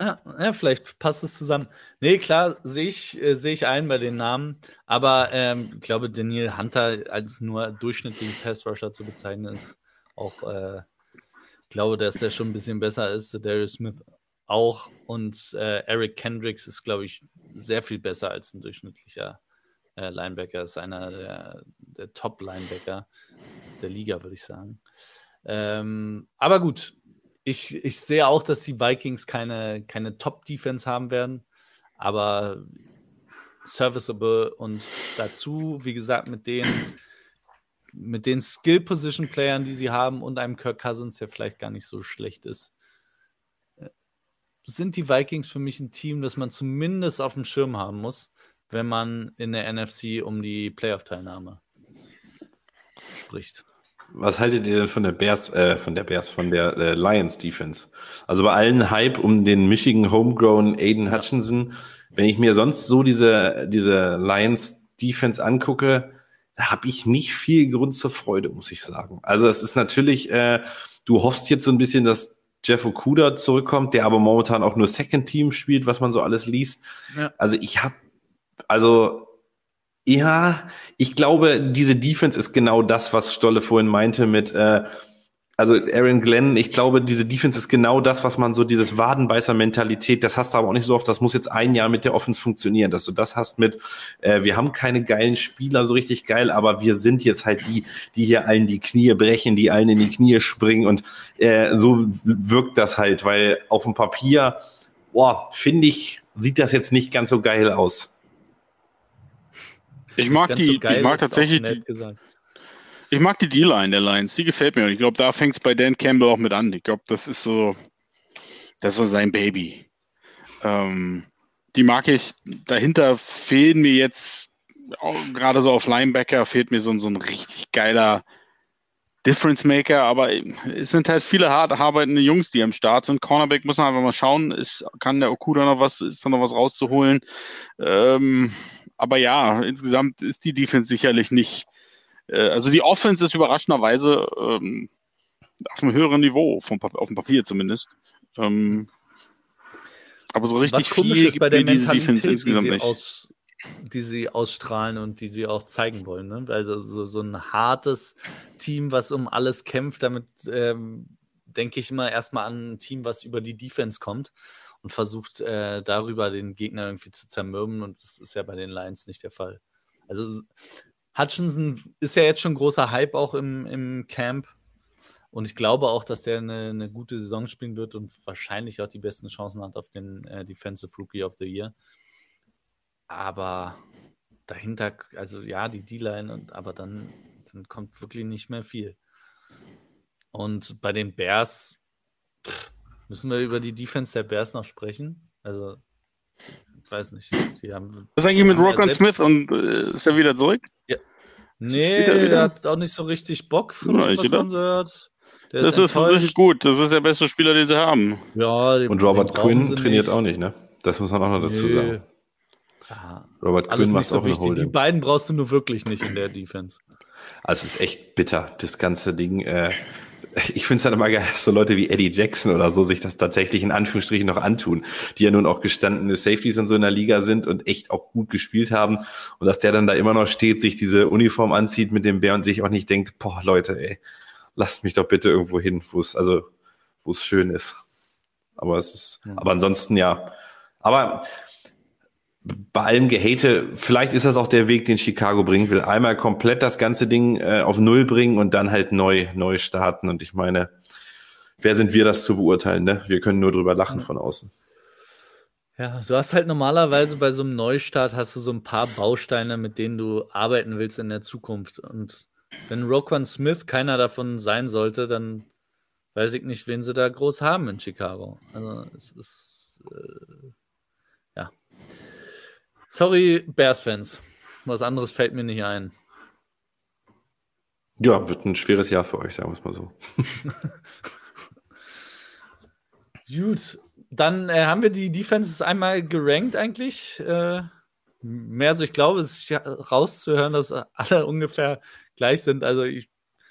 Ja, ja, vielleicht passt es zusammen. Nee, klar, sehe ich, äh, seh ich ein bei den Namen. Aber ähm, ich glaube, Daniel Hunter als nur durchschnittlichen Pass-Rusher zu bezeichnen, ist auch, äh, ich glaube, dass er schon ein bisschen besser ist. Darius Smith auch. Und äh, Eric Kendricks ist, glaube ich, sehr viel besser als ein durchschnittlicher äh, Linebacker, ist einer der, der Top-Linebacker der Liga, würde ich sagen. Ähm, aber gut, ich, ich sehe auch, dass die Vikings keine, keine Top-Defense haben werden, aber serviceable und dazu, wie gesagt, mit den, mit den Skill-Position-Playern, die sie haben und einem Kirk Cousins, der vielleicht gar nicht so schlecht ist, sind die Vikings für mich ein Team, das man zumindest auf dem Schirm haben muss wenn man in der NFC um die Playoff-Teilnahme spricht. Was haltet ihr denn von der Bears, äh, von der Bears, von der äh, Lions Defense? Also bei allen Hype um den Michigan Homegrown Aiden Hutchinson, wenn ich mir sonst so diese, diese Lions Defense angucke, habe ich nicht viel Grund zur Freude, muss ich sagen. Also es ist natürlich, äh, du hoffst jetzt so ein bisschen, dass Jeff Okuda zurückkommt, der aber momentan auch nur Second Team spielt, was man so alles liest. Ja. Also ich habe also ja, ich glaube, diese Defense ist genau das, was Stolle vorhin meinte mit, äh, also Aaron Glenn, ich glaube, diese Defense ist genau das, was man so, dieses Wadenbeißer-Mentalität, das hast du aber auch nicht so oft, das muss jetzt ein Jahr mit der Offense funktionieren, dass du das hast mit, äh, wir haben keine geilen Spieler so richtig geil, aber wir sind jetzt halt die, die hier allen die Knie brechen, die allen in die Knie springen und äh, so wirkt das halt, weil auf dem Papier, boah, finde ich, sieht das jetzt nicht ganz so geil aus. Ich mag die, so geil, ich mag tatsächlich die, ich mag die D-Line der Lions, die gefällt mir. Und ich glaube, da fängt es bei Dan Campbell auch mit an. Ich glaube, das ist so, das ist so sein Baby. Ähm, die mag ich. Dahinter fehlen mir jetzt, gerade so auf Linebacker, fehlt mir so, so ein richtig geiler Difference Maker, aber es sind halt viele hart arbeitende Jungs, die am Start sind. Cornerback muss man einfach mal schauen, ist, kann der Okuda noch was, ist da noch was rauszuholen. Ähm, aber ja, insgesamt ist die Defense sicherlich nicht. Äh, also die Offense ist überraschenderweise ähm, auf einem höheren Niveau, vom, auf dem Papier zumindest. Ähm, aber so richtig Was viel ist bei der Defense insgesamt nicht. Aus, die sie ausstrahlen und die sie auch zeigen wollen. Ne? Also so, so ein hartes Team, was um alles kämpft, damit ähm, denke ich immer erstmal an ein Team, was über die Defense kommt und versucht äh, darüber den Gegner irgendwie zu zermürben. Und das ist ja bei den Lions nicht der Fall. Also Hutchinson ist ja jetzt schon großer Hype auch im, im Camp. Und ich glaube auch, dass der eine, eine, gute Saison spielen wird und wahrscheinlich auch die besten Chancen hat auf den äh, Defensive Rookie of the Year. Aber dahinter, also ja, die D-Line, aber dann, dann kommt wirklich nicht mehr viel. Und bei den Bears pff, müssen wir über die Defense der Bears noch sprechen. Also, ich weiß nicht. Die haben, Was ist eigentlich mit Rockland Smith und äh, ist er wieder zurück? Ja. Nee, er hat auch nicht so richtig Bock, von ja, was man so hört. Der das ist, ist nicht gut. Das ist der beste Spieler, den sie haben. Ja, und Robert Quinn trainiert nicht. auch nicht, ne? Das muss man auch noch dazu nee. sagen. Ja, Robert Quinn macht so auch wichtig. eine Die beiden brauchst du nur wirklich nicht in der Defense. Also es ist echt bitter, das ganze Ding. Äh, ich finde es dann immer geil, so Leute wie Eddie Jackson oder so sich das tatsächlich in Anführungsstrichen noch antun, die ja nun auch gestandene Safeties und so in der Liga sind und echt auch gut gespielt haben und dass der dann da immer noch steht, sich diese Uniform anzieht mit dem Bär und sich auch nicht denkt, boah Leute, ey, lasst mich doch bitte irgendwo hin, wo es also wo es schön ist. Aber es ist, ja. aber ansonsten ja. Aber bei allem Gehate, vielleicht ist das auch der Weg, den Chicago bringen will. Einmal komplett das ganze Ding äh, auf Null bringen und dann halt neu, neu starten. Und ich meine, wer sind wir, das zu beurteilen? Ne? Wir können nur drüber lachen von außen. Ja, du hast halt normalerweise bei so einem Neustart hast du so ein paar Bausteine, mit denen du arbeiten willst in der Zukunft. Und wenn Roquan Smith keiner davon sein sollte, dann weiß ich nicht, wen sie da groß haben in Chicago. Also es ist äh, Sorry, Bears-Fans. Was anderes fällt mir nicht ein. Ja, wird ein schweres Jahr für euch, sagen wir es mal so. (laughs) Gut, dann äh, haben wir die Defenses einmal gerankt eigentlich. Äh, mehr so, ich glaube, es ist rauszuhören, dass alle (laughs) ungefähr gleich sind. Also ich,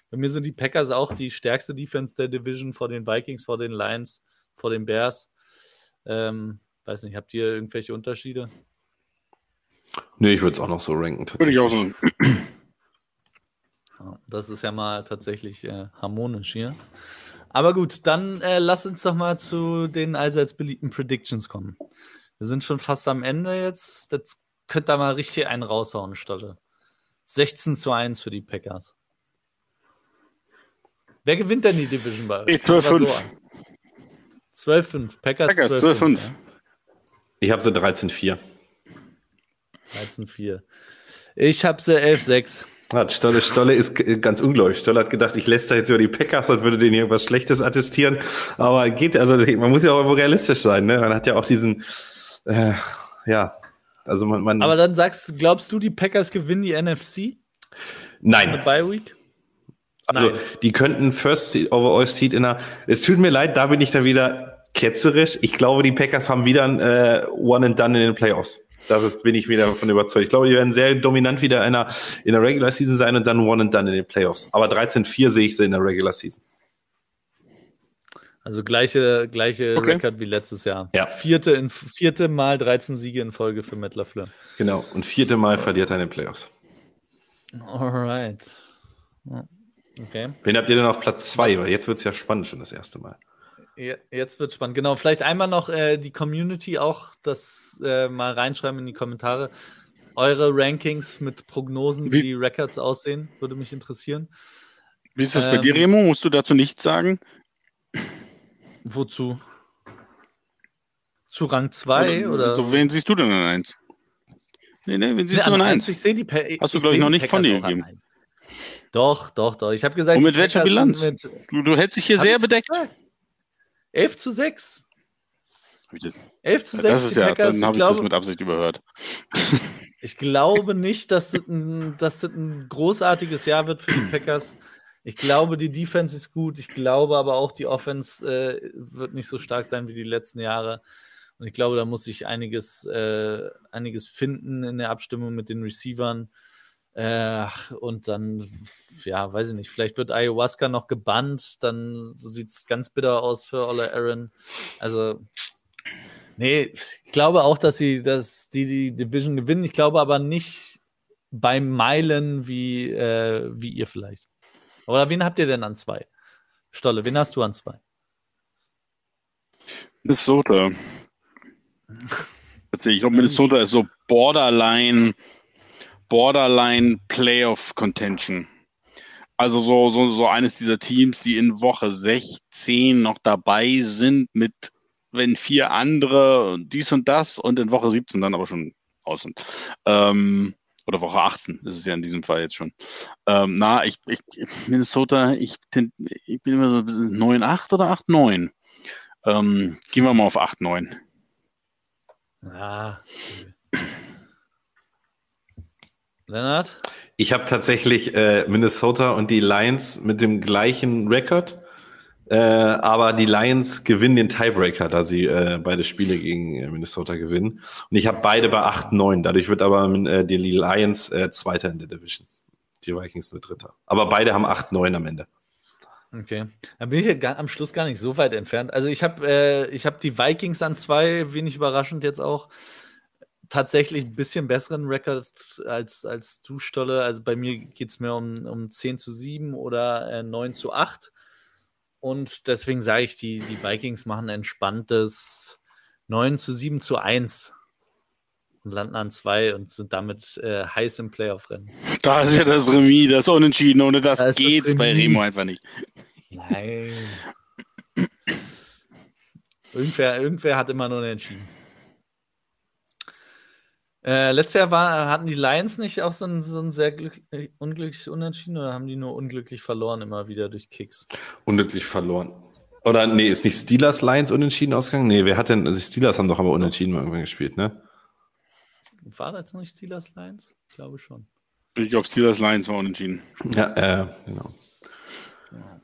bei mir sind die Packers auch die stärkste Defense der Division vor den Vikings, vor den Lions, vor den Bears. Ähm, weiß nicht, habt ihr irgendwelche Unterschiede? Nee, ich würde es auch noch so ranken. Würde ich auch sagen. Das ist ja mal tatsächlich äh, harmonisch hier. Aber gut, dann äh, lass uns doch mal zu den allseits beliebten Predictions kommen. Wir sind schon fast am Ende jetzt. Das könnt ihr mal richtig einen raushauen, Stolle. 16 zu 1 für die Packers. Wer gewinnt denn die Division bei euch? 12-5. 12-5. Packers, Packers 12-5. Ja. Ich habe sie 13-4. 13-4. Ich habe sie 11-6. Hat Stolle, Stolle ist ganz ungläubig. Stolle hat gedacht, ich lässt da jetzt über die Packers und würde denen irgendwas Schlechtes attestieren. Aber geht, also man muss ja auch irgendwo realistisch sein. Ne? Man hat ja auch diesen, äh, ja, also man, man. Aber dann sagst, glaubst du, die Packers gewinnen die NFC? Nein. Eine Bye Week? Also Nein. die könnten First Overall Seed in der. Es tut mir leid, da bin ich dann wieder ketzerisch. Ich glaube, die Packers haben wieder ein äh, One and Done in den Playoffs. Das bin ich wieder davon überzeugt. Ich glaube, die werden sehr dominant wieder in der, in der Regular Season sein und dann One and Done in den Playoffs. Aber 13-4 sehe ich sie in der Regular Season. Also gleiche, gleiche okay. Rekord wie letztes Jahr. Ja. Vierte, in, vierte Mal 13 Siege in Folge für Matt LaFleur. Genau. Und vierte Mal verliert er in den Playoffs. Alright. Okay. Wen habt ihr denn auf Platz zwei? Weil jetzt wird es ja spannend schon das erste Mal. Jetzt wird spannend. Genau, vielleicht einmal noch äh, die Community auch das äh, mal reinschreiben in die Kommentare. Eure Rankings mit Prognosen, wie, wie die Records aussehen, würde mich interessieren. Wie ist das ähm, bei dir, Remo? Musst du dazu nichts sagen? Wozu? Zu Rang 2 oder? Also, wen siehst du denn an 1? Nee, nee, wen siehst nee, du an 1? Ich sehe die pa Hast du, glaube ich, noch nicht von dir gegeben. Doch, doch, doch. Ich habe gesagt, Und mit welcher Bilanz? Mit, du, du hältst dich hier sehr bedeckt. Gesagt. 11 zu 6. 11 zu 6. Das ist ja, dann habe ich das mit Absicht überhört. (laughs) ich glaube nicht, dass das, ein, dass das ein großartiges Jahr wird für die Packers. Ich glaube, die Defense ist gut. Ich glaube aber auch, die Offense äh, wird nicht so stark sein wie die letzten Jahre. Und ich glaube, da muss sich einiges, äh, einiges finden in der Abstimmung mit den Receivern. Äh, und dann, ja, weiß ich nicht, vielleicht wird Ayahuasca noch gebannt, dann so sieht es ganz bitter aus für Olle Aaron. Also, nee, ich glaube auch, dass sie, dass die, die Division gewinnen. Ich glaube aber nicht bei Meilen wie, äh, wie ihr vielleicht. Oder wen habt ihr denn an zwei? Stolle, wen hast du an zwei? Minnesota. (laughs) Ich glaube, Minnesota ist so Borderline, Borderline Playoff Contention. Also so, so, so eines dieser Teams, die in Woche 16 noch dabei sind mit, wenn vier andere dies und das und in Woche 17 dann aber schon aus sind. Ähm, oder Woche 18 ist es ja in diesem Fall jetzt schon. Ähm, na, ich, ich, Minnesota, ich, ich bin immer so 9-8 oder 8-9. Ähm, gehen wir mal auf 8-9. Ah. Lennart? Ich habe tatsächlich äh, Minnesota und die Lions mit dem gleichen Rekord. Äh, aber die Lions gewinnen den Tiebreaker, da sie äh, beide Spiele gegen äh, Minnesota gewinnen. Und ich habe beide bei 8-9. Dadurch wird aber äh, die Lions äh, Zweiter in der Division. Die Vikings nur Dritter. Aber beide haben 8-9 am Ende. Okay. Da bin ich ja gar, am Schluss gar nicht so weit entfernt. Also ich habe äh, hab die Vikings an zwei, wenig überraschend jetzt auch, tatsächlich ein bisschen besseren Rekord als, als du, Stolle. Also bei mir geht es mehr um, um 10 zu 7 oder äh, 9 zu 8. Und deswegen sage ich, die, die Vikings machen entspanntes 9 zu 7 zu 1 und landen an 2 und sind damit äh, heiß im Playoff-Rennen. Da ist ja das Remis, das Unentschieden. Ohne das da geht's bei Remo einfach nicht. Nein. irgendwer, irgendwer hat immer nur entschieden. Äh, letztes Jahr war, hatten die Lions nicht auch so ein, so ein sehr glücklich, unglücklich Unentschieden oder haben die nur unglücklich verloren immer wieder durch Kicks? Unglücklich verloren. Oder nee, ist nicht Steelers Lions unentschieden ausgegangen? Nee, wer hat denn, also die Steelers haben doch aber unentschieden irgendwann gespielt, ne? War das nicht Steelers Lions? Ich glaube schon. Ich glaube, Steelers Lions war unentschieden. Ja, äh, genau. Ja.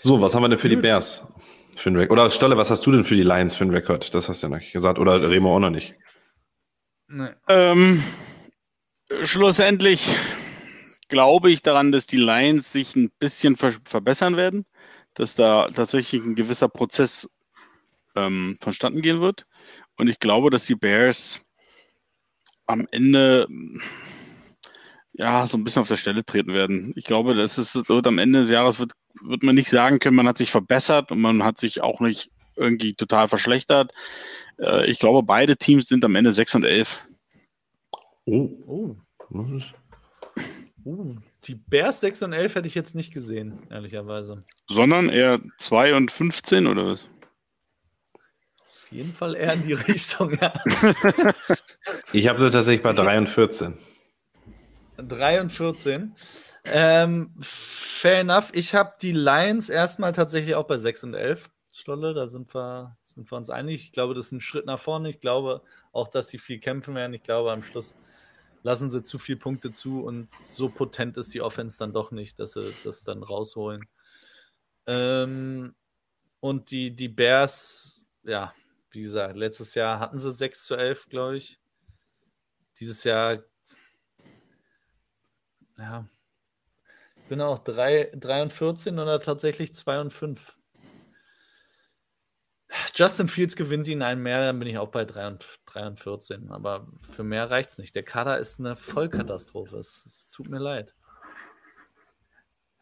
So, was haben wir denn für Gut. die Bears? Für einen Oder Stolle, was hast du denn für die Lions für einen Rekord? Das hast du ja noch nicht gesagt. Oder Remo auch noch nicht. Nee. Ähm, schlussendlich glaube ich daran, dass die Lions sich ein bisschen ver verbessern werden, dass da tatsächlich ein gewisser Prozess ähm, vonstatten gehen wird. Und ich glaube, dass die Bears am Ende ja so ein bisschen auf der Stelle treten werden. Ich glaube, das ist wird am Ende des Jahres wird, wird man nicht sagen können, man hat sich verbessert und man hat sich auch nicht irgendwie total verschlechtert. Äh, ich glaube, beide Teams sind am Ende 6 und 11. Oh. oh. Uh, die Bears 6 und 11 hätte ich jetzt nicht gesehen, ehrlicherweise. Sondern eher 2 und 15 oder was? Auf jeden Fall eher in die (laughs) Richtung, ja. ich habe sie tatsächlich bei 3 und 14. 3 und 14. Ähm, fair enough. Ich habe die Lions erstmal tatsächlich auch bei 6 und 11. Stolle, da sind wir sind wir uns einig. Ich glaube, das ist ein Schritt nach vorne. Ich glaube auch, dass sie viel kämpfen werden. Ich glaube, am Schluss lassen sie zu viele Punkte zu und so potent ist die Offense dann doch nicht, dass sie das dann rausholen. Ähm, und die, die Bears, ja, wie gesagt, letztes Jahr hatten sie 6 zu 11, glaube ich. Dieses Jahr, ja, ich bin auch 3, 3 und 14 oder tatsächlich 2 und 5. Justin Fields gewinnt ihn ein mehr, dann bin ich auch bei 3 und, 3 und 14. Aber für mehr reicht es nicht. Der Kader ist eine Vollkatastrophe. Es, es tut mir leid.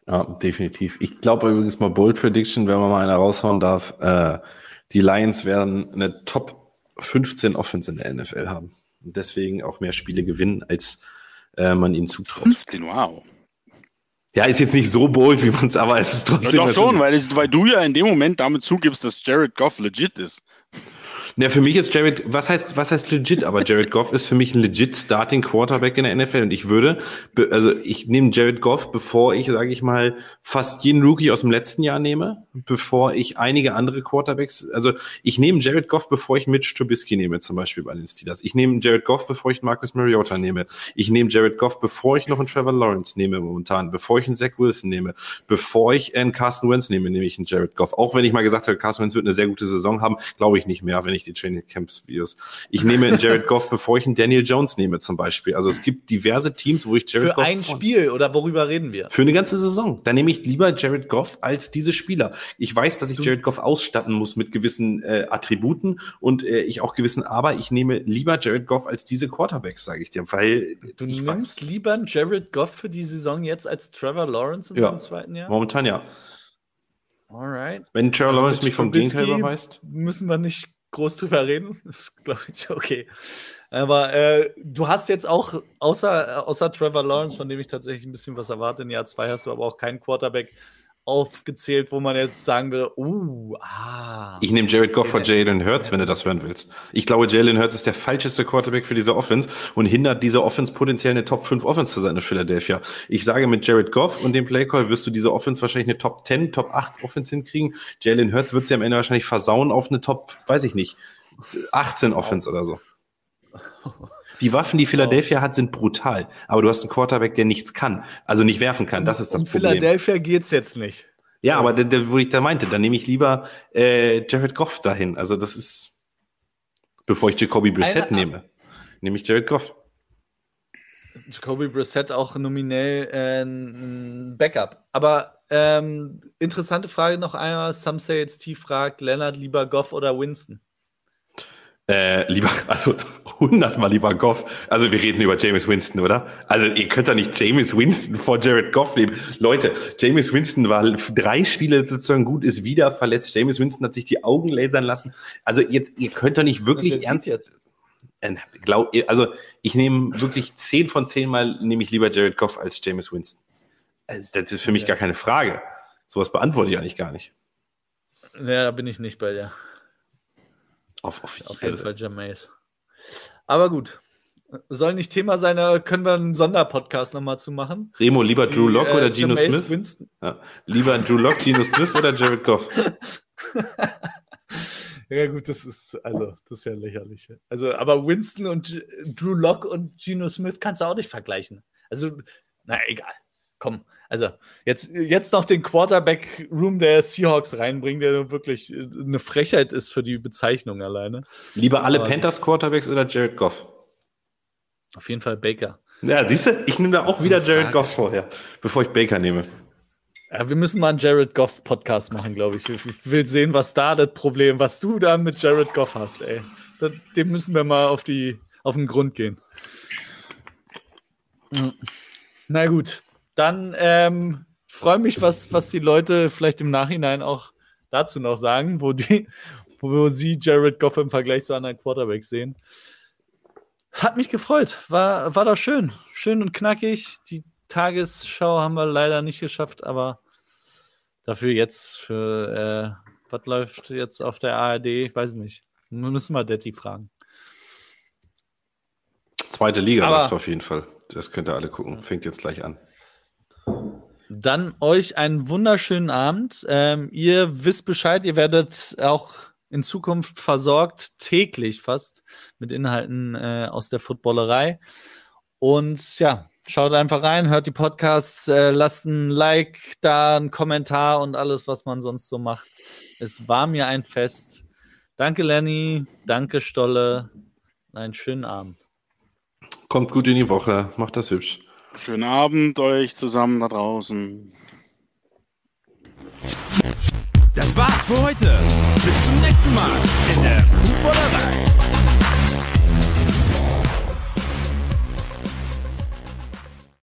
Ja, definitiv. Ich glaube übrigens mal Bold Prediction, wenn man mal eine raushauen darf. Äh, die Lions werden eine Top 15 Offense in der NFL haben. Und deswegen auch mehr Spiele gewinnen, als äh, man ihnen zutraut. 15, wow. Ja, ist jetzt nicht so bold, wie man es, aber es ist trotzdem. Ja, doch schon, weil, es, weil du ja in dem Moment damit zugibst, dass Jared Goff legit ist. Ja, für mich ist Jared, was heißt, was heißt legit? Aber Jared Goff ist für mich ein legit Starting Quarterback in der NFL. Und ich würde, also ich nehme Jared Goff, bevor ich, sage ich mal, fast jeden Rookie aus dem letzten Jahr nehme, bevor ich einige andere Quarterbacks, also ich nehme Jared Goff, bevor ich Mitch Trubisky nehme, zum Beispiel bei den Steelers. Ich nehme Jared Goff, bevor ich Marcus Mariota nehme. Ich nehme Jared Goff, bevor ich noch einen Trevor Lawrence nehme momentan, bevor ich einen Zach Wilson nehme, bevor ich einen Carson Wentz nehme, nehme ich einen Jared Goff. Auch wenn ich mal gesagt habe, Carson Wentz wird eine sehr gute Saison haben, glaube ich nicht mehr, wenn ich die Training Camps Videos. Ich nehme einen Jared Goff, (laughs) bevor ich einen Daniel Jones nehme, zum Beispiel. Also es gibt diverse Teams, wo ich Jared Für Goff. Für ein Spiel oder worüber reden wir? Für eine ganze Saison. Da nehme ich lieber Jared Goff als diese Spieler. Ich weiß, dass ich Jared Goff ausstatten muss mit gewissen äh, Attributen und äh, ich auch gewissen, aber ich nehme lieber Jared Goff als diese Quarterbacks, sage ich dir, weil du nimmst weiß. lieber einen Jared Goff für die Saison jetzt als Trevor Lawrence in ja. seinem zweiten Jahr? Momentan ja. Alright. Wenn Trevor also Lawrence mich vom Gegenteil überweist. Müssen wir nicht groß drüber reden. (laughs) Das ist, glaube ich, okay. Aber äh, du hast jetzt auch, außer, außer Trevor Lawrence, von dem ich tatsächlich ein bisschen was erwarte, in Jahr zwei hast du aber auch keinen Quarterback, aufgezählt, wo man jetzt sagen will, uh, ah. Ich nehme Jared Goff vor Jalen Hurts, wenn du das hören willst. Ich glaube, Jalen Hurts ist der falscheste Quarterback für diese Offense und hindert diese Offense potenziell eine Top 5 Offense zu sein in Philadelphia. Ich sage, mit Jared Goff und dem Playcall wirst du diese Offense wahrscheinlich eine Top 10, Top 8 Offense hinkriegen. Jalen Hurts wird sie am Ende wahrscheinlich versauen auf eine Top, weiß ich nicht, 18 Offense oder so. (laughs) Die Waffen, die Philadelphia hat, sind brutal. Aber du hast einen Quarterback, der nichts kann. Also nicht werfen kann. Das ist das um Problem. Philadelphia geht's jetzt nicht. Ja, aber der, der, wo ich da meinte, dann nehme ich lieber äh, Jared Goff dahin. Also das ist, bevor ich Jacoby Brissett nehme, nehme ich Jared Goff. Jacoby Brissett auch nominell äh, ein Backup. Aber ähm, interessante Frage noch einmal. Some say it's T fragt, Leonard lieber Goff oder Winston? Äh, lieber, (laughs) also hundertmal lieber Goff. Also wir reden über James Winston, oder? Also ihr könnt doch nicht James Winston vor Jared Goff nehmen. Leute, James Winston war drei Spiele sozusagen gut, ist wieder verletzt. James Winston hat sich die Augen lasern lassen. Also jetzt, ihr könnt doch nicht wirklich ernst jetzt. Äh, glaub, also ich nehme wirklich zehn von zehn Mal nehme ich lieber Jared Goff als James Winston. Also, das ist für mich gar keine Frage. Sowas beantworte ich eigentlich gar nicht. Ja, da bin ich nicht bei dir. Auf, auf, auf jeden Fall Jameis. Aber gut. Soll nicht Thema sein, da können wir einen Sonderpodcast nochmal zu machen. Remo, lieber Drew Lock äh, oder Geno Smith? Ja. Lieber Drew Lock, Geno Smith oder Jared Goff? (laughs) ja, gut, das ist, also, das ist ja lächerlich. Also, aber Winston und Drew Lock und Geno Smith kannst du auch nicht vergleichen. Also, na egal. Komm, also jetzt, jetzt noch den Quarterback-Room der Seahawks reinbringen, der wirklich äh, eine Frechheit ist für die Bezeichnung alleine. Lieber alle Aber, Panthers Quarterbacks oder Jared Goff? Auf jeden Fall Baker. Ja, siehst du, ich nehme da auch wieder Jared Goff vorher, bevor ich Baker nehme. Ja, wir müssen mal einen Jared Goff Podcast machen, glaube ich. Ich will sehen, was da das Problem, was du da mit Jared Goff hast, ey. Dem müssen wir mal auf die, auf den Grund gehen. Na gut, dann ähm, freue mich, was, was die Leute vielleicht im Nachhinein auch dazu noch sagen, wo, die, wo sie Jared Goff im Vergleich zu anderen Quarterbacks sehen. Hat mich gefreut. War, war doch schön. Schön und knackig. Die Tagesschau haben wir leider nicht geschafft, aber dafür jetzt für äh, was läuft jetzt auf der ARD? Ich weiß nicht. Wir müssen mal Detti fragen. Zweite Liga aber, läuft auf jeden Fall. Das könnt ihr alle gucken. Fängt jetzt gleich an. Dann euch einen wunderschönen Abend. Ähm, ihr wisst Bescheid, ihr werdet auch in Zukunft versorgt, täglich fast, mit Inhalten äh, aus der Footballerei. Und ja, schaut einfach rein, hört die Podcasts, äh, lasst ein Like da, einen Kommentar und alles, was man sonst so macht. Es war mir ein Fest. Danke, Lenny. Danke, Stolle. Einen schönen Abend. Kommt gut in die Woche. Macht das hübsch. Schönen Abend euch zusammen da draußen. Das war's für heute. Bis zum nächsten Mal in der Fußballerei.